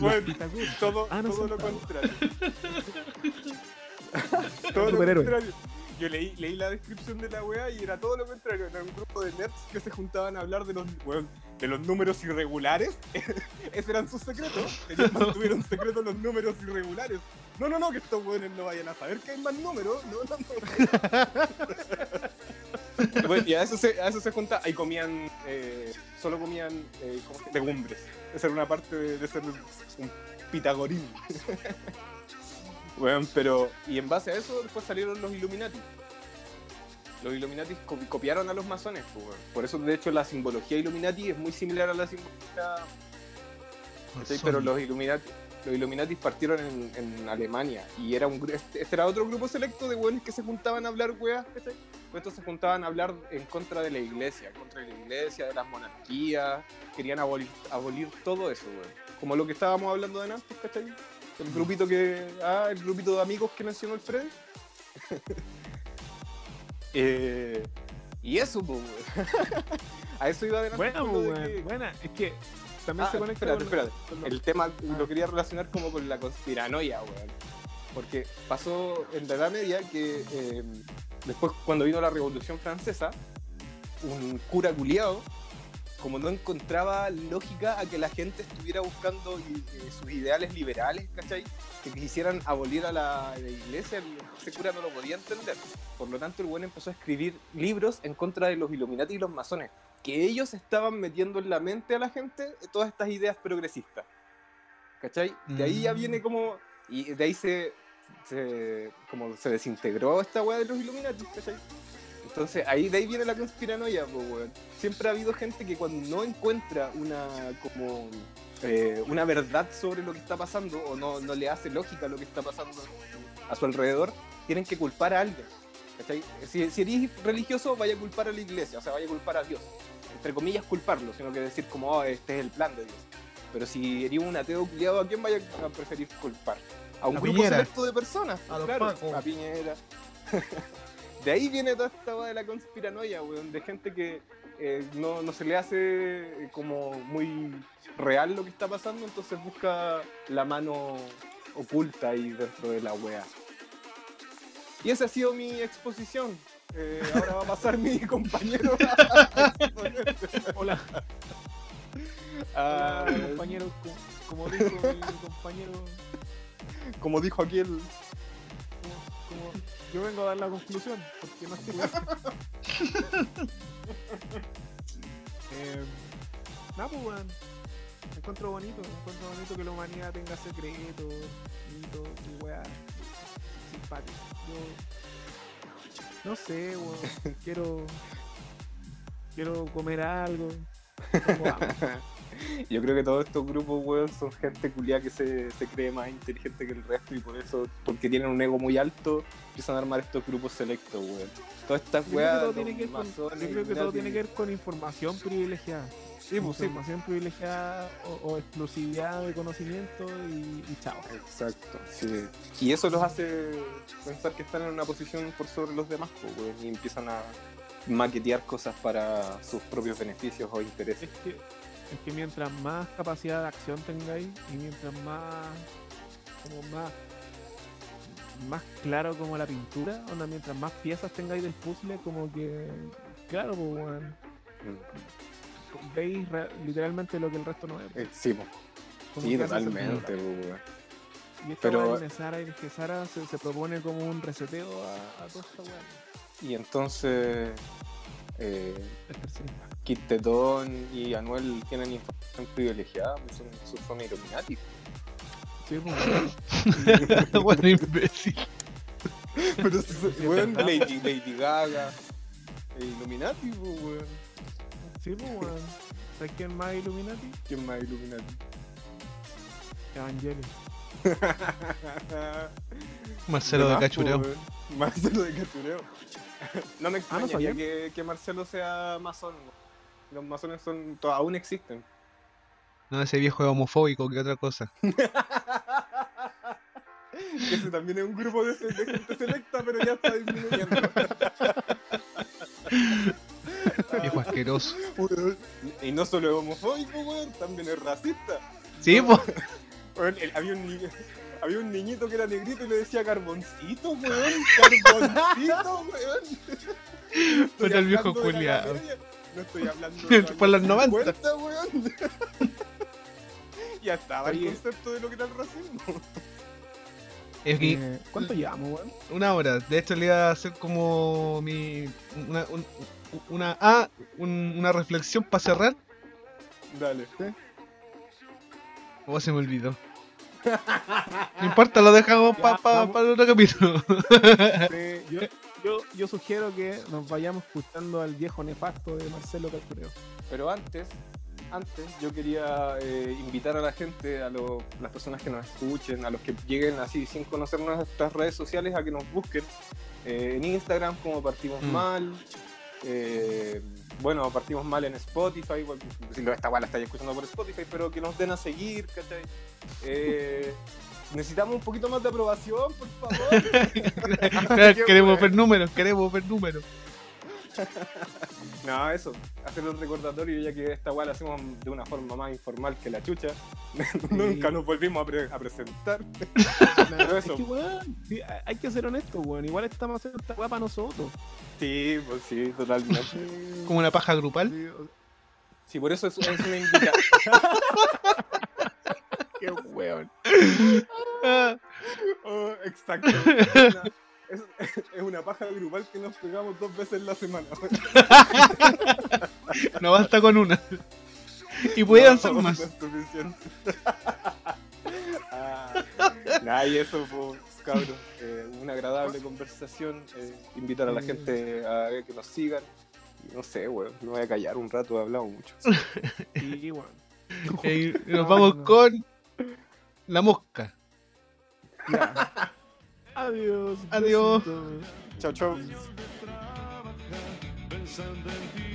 Bueno, todo, Ah, no todo lo contrario. todo lo contrario. Yo leí, leí la descripción de la weá y era todo lo contrario. Era un grupo de nerds que se juntaban a hablar de los, weón, de los números irregulares. Esos eran sus secretos. Ellos mantuvieron secretos los números irregulares. No, no, no, que estos weones no vayan a saber que hay más números. No, no, no. Y a eso se, a eso se junta, ahí comían, eh, solo comían eh, ¿cómo se- legumbres. Esa era una parte de, de ser un pitagorín. bueno, pero, y en base a eso después salieron los Illuminati. Los Illuminati co- copiaron a los masones, pues, por eso de hecho la simbología Illuminati es muy similar a la simbología. Pero los Illuminati, los Illuminati partieron en, en Alemania y era un este, este era otro grupo selecto de weones que se juntaban a hablar weas, ¿cachai? Pues estos se juntaban a hablar en contra de la iglesia, contra la iglesia, de las monarquías, querían abolir, abolir todo eso, weón. Como lo que estábamos hablando de antes, ¿cachai? El grupito que. Ah, el grupito de amigos que mencionó el Freddy. Eh, y eso, pues. A eso iba adelante. Buena, que- buena. Es que también Ah, se conecta espérate, con, espérate. con El tema Ah. lo quería relacionar como con la conspiranoia, weón. Porque pasó en la Edad Media que eh, después cuando vino la Revolución Francesa, un cura culiao, como no encontraba lógica a que la gente estuviera buscando i- eh, sus ideales liberales, ¿cachai? Que quisieran abolir a la, iglesia, ese cura no lo podía entender. Por lo tanto, el buen empezó a escribir libros en contra de los Illuminati y los masones, que ellos estaban metiendo en la mente a la gente todas estas ideas progresistas. ¿Cachai? De ahí ya Mm. viene como. Y de ahí se, se- como se desintegró esta weá de los Illuminati, ¿cachai? Entonces ahí de ahí viene la conspiranoia, po, weón. Siempre ha habido gente que cuando no encuentra una como eh, una verdad sobre lo que está pasando o no, no le hace lógica lo que está pasando a su alrededor, tienen que culpar a alguien. ¿cachai? Si, si eres religioso, vaya a culpar a la iglesia, o sea, vaya a culpar a Dios. Entre comillas, culparlo, sino que decir como, "Oh, este es el plan de Dios. Pero si eres un ateo culiado, ¿a quién vaya a preferir culpar? A un A grupo Piñera. selecto de personas, A los claro, Pacos. a Piñera. de ahí viene toda esta de la conspiranoia, weón, de gente que eh, no, no se le hace eh, como muy real lo que está pasando, entonces busca la mano oculta ahí dentro de la wea. Y esa ha sido mi exposición. Eh, ahora va a pasar mi compañero a. Hola, Ah, hola, compañero. co- Como dijo mi compañero. como dijo aquí el. Como- como- yo vengo a dar la conclusión, porque no estoy. eh, nada, pues, weón. Encuentro bonito, encuentro bonito que la humanidad tenga secretos, mitos y weá. Simpático. Yo. No sé, weón. Quiero. Quiero comer algo. Hambre. Yo creo que todos estos grupos, weón, son gente culiada que se, se cree más inteligente que el resto y por eso, porque tienen un ego muy alto, empiezan a armar estos grupos selectos, weón. Todas estas Yo creo que weas, todo tiene que con- creo todo tiene que ver con información privilegiada. Sí, pues sí. información privilegiada o, o exclusividad de conocimiento y, y chao. Exacto, sí. Y eso los hace pensar que están en una posición por sobre los demás, pues, weón, y empiezan a maquetear cosas para sus propios beneficios o intereses. Es que, es que mientras más capacidad de acción tengáis y mientras más como más más claro como la pintura, onda, mientras más piezas tengáis del puzzle, como que claro, pues weón, veis literalmente lo que el resto no ve. Eh, sí, sí, que totalmente. Y esta Pero- de Sara y de Sara se, se propone como un reseteo a, a toda esta weá. Y entonces eh. Kit Tetón y Anuel tienen información privilegiada, son su zona Illuminati. Sí, pues, weón. bueno, imbécil. Pero si Sí, weón, ¿verdad? Lady, Lady Gaga, eh, Illuminati, pues, weón. Sí, pues, weón. ¿Sabes quién más Illuminati? ¿Quién más Illuminati? Evangelion. Marcelo de más, Cachureo. Marcelo de Cachureo. No me extraña sabía. que, que Marcelo sea masón. Los masones son, aún existen. No, ese viejo es homofóbico, que otra cosa. Ese también es un grupo de, de gente selecta, pero ya está disminuyendo. Viejo asqueroso. Y no solo es homofóbico, weón, también es racista. Sí, pues. El- había, un niño, había un niñito que era negrito y le decía carboncito, weón. Carboncito, weón. No estoy Puta, el viejo hablando de la culiao. Gabriela, No estoy hablando de en los 90. 50, weón. Ya estaba el concepto de lo que era el racismo. Es que Eh, ¿Cuánto llevamos, weón? una hora. De hecho, le iba a hacer como mi. Una. un- una, ah, un- una reflexión para cerrar. Dale. O se me olvidó. No importa, lo dejamos para vamos. el otro capítulo. Sí, yo, yo, yo sugiero que nos vayamos escuchando al viejo nefasto de Marcelo Cachureo. Pero antes, antes yo quería eh, invitar a la gente, a lo- las personas que nos escuchen, a los que lleguen así sin conocer nuestras redes sociales, a que nos busquen eh, en Instagram como Partimos Mm. Mal. Eh, bueno, partimos mal en Spotify, si esta igual la estáis escuchando por Spotify, pero que nos den a seguir, ¿cachai? Eh, necesitamos un poquito más de aprobación, por favor. Queremos ver números, queremos ver números. No, eso, hacer un recordatorio ya que esta weá la hacemos de una forma más informal que la chucha. Nunca nos volvimos a, pre- a presentar. Pero Es eso. que, weón, sí, hay- que ser honestos, weón. Igual estamos haciendo esta weá para nosotros. Sí, pues sí, totalmente. Como una paja grupal. sí, o- Sí, por eso es, es una invitación. Qué weón. Ah, Oh, exacto. Es una, es, es una paja grupal que nos pegamos dos veces en la semana. no basta con una. Y pueden No, ser no más. es suficiente. Ah, Nah, y eso, pues, cabrón. eh, una agradable conversación. eh, invitar a la gente a que nos sigan. No sé, weón. Me voy a callar un rato, he hablado mucho. Y nos No, vamos no. con la mosca. Adiós. Adiós. Chao, chao. pensando en ti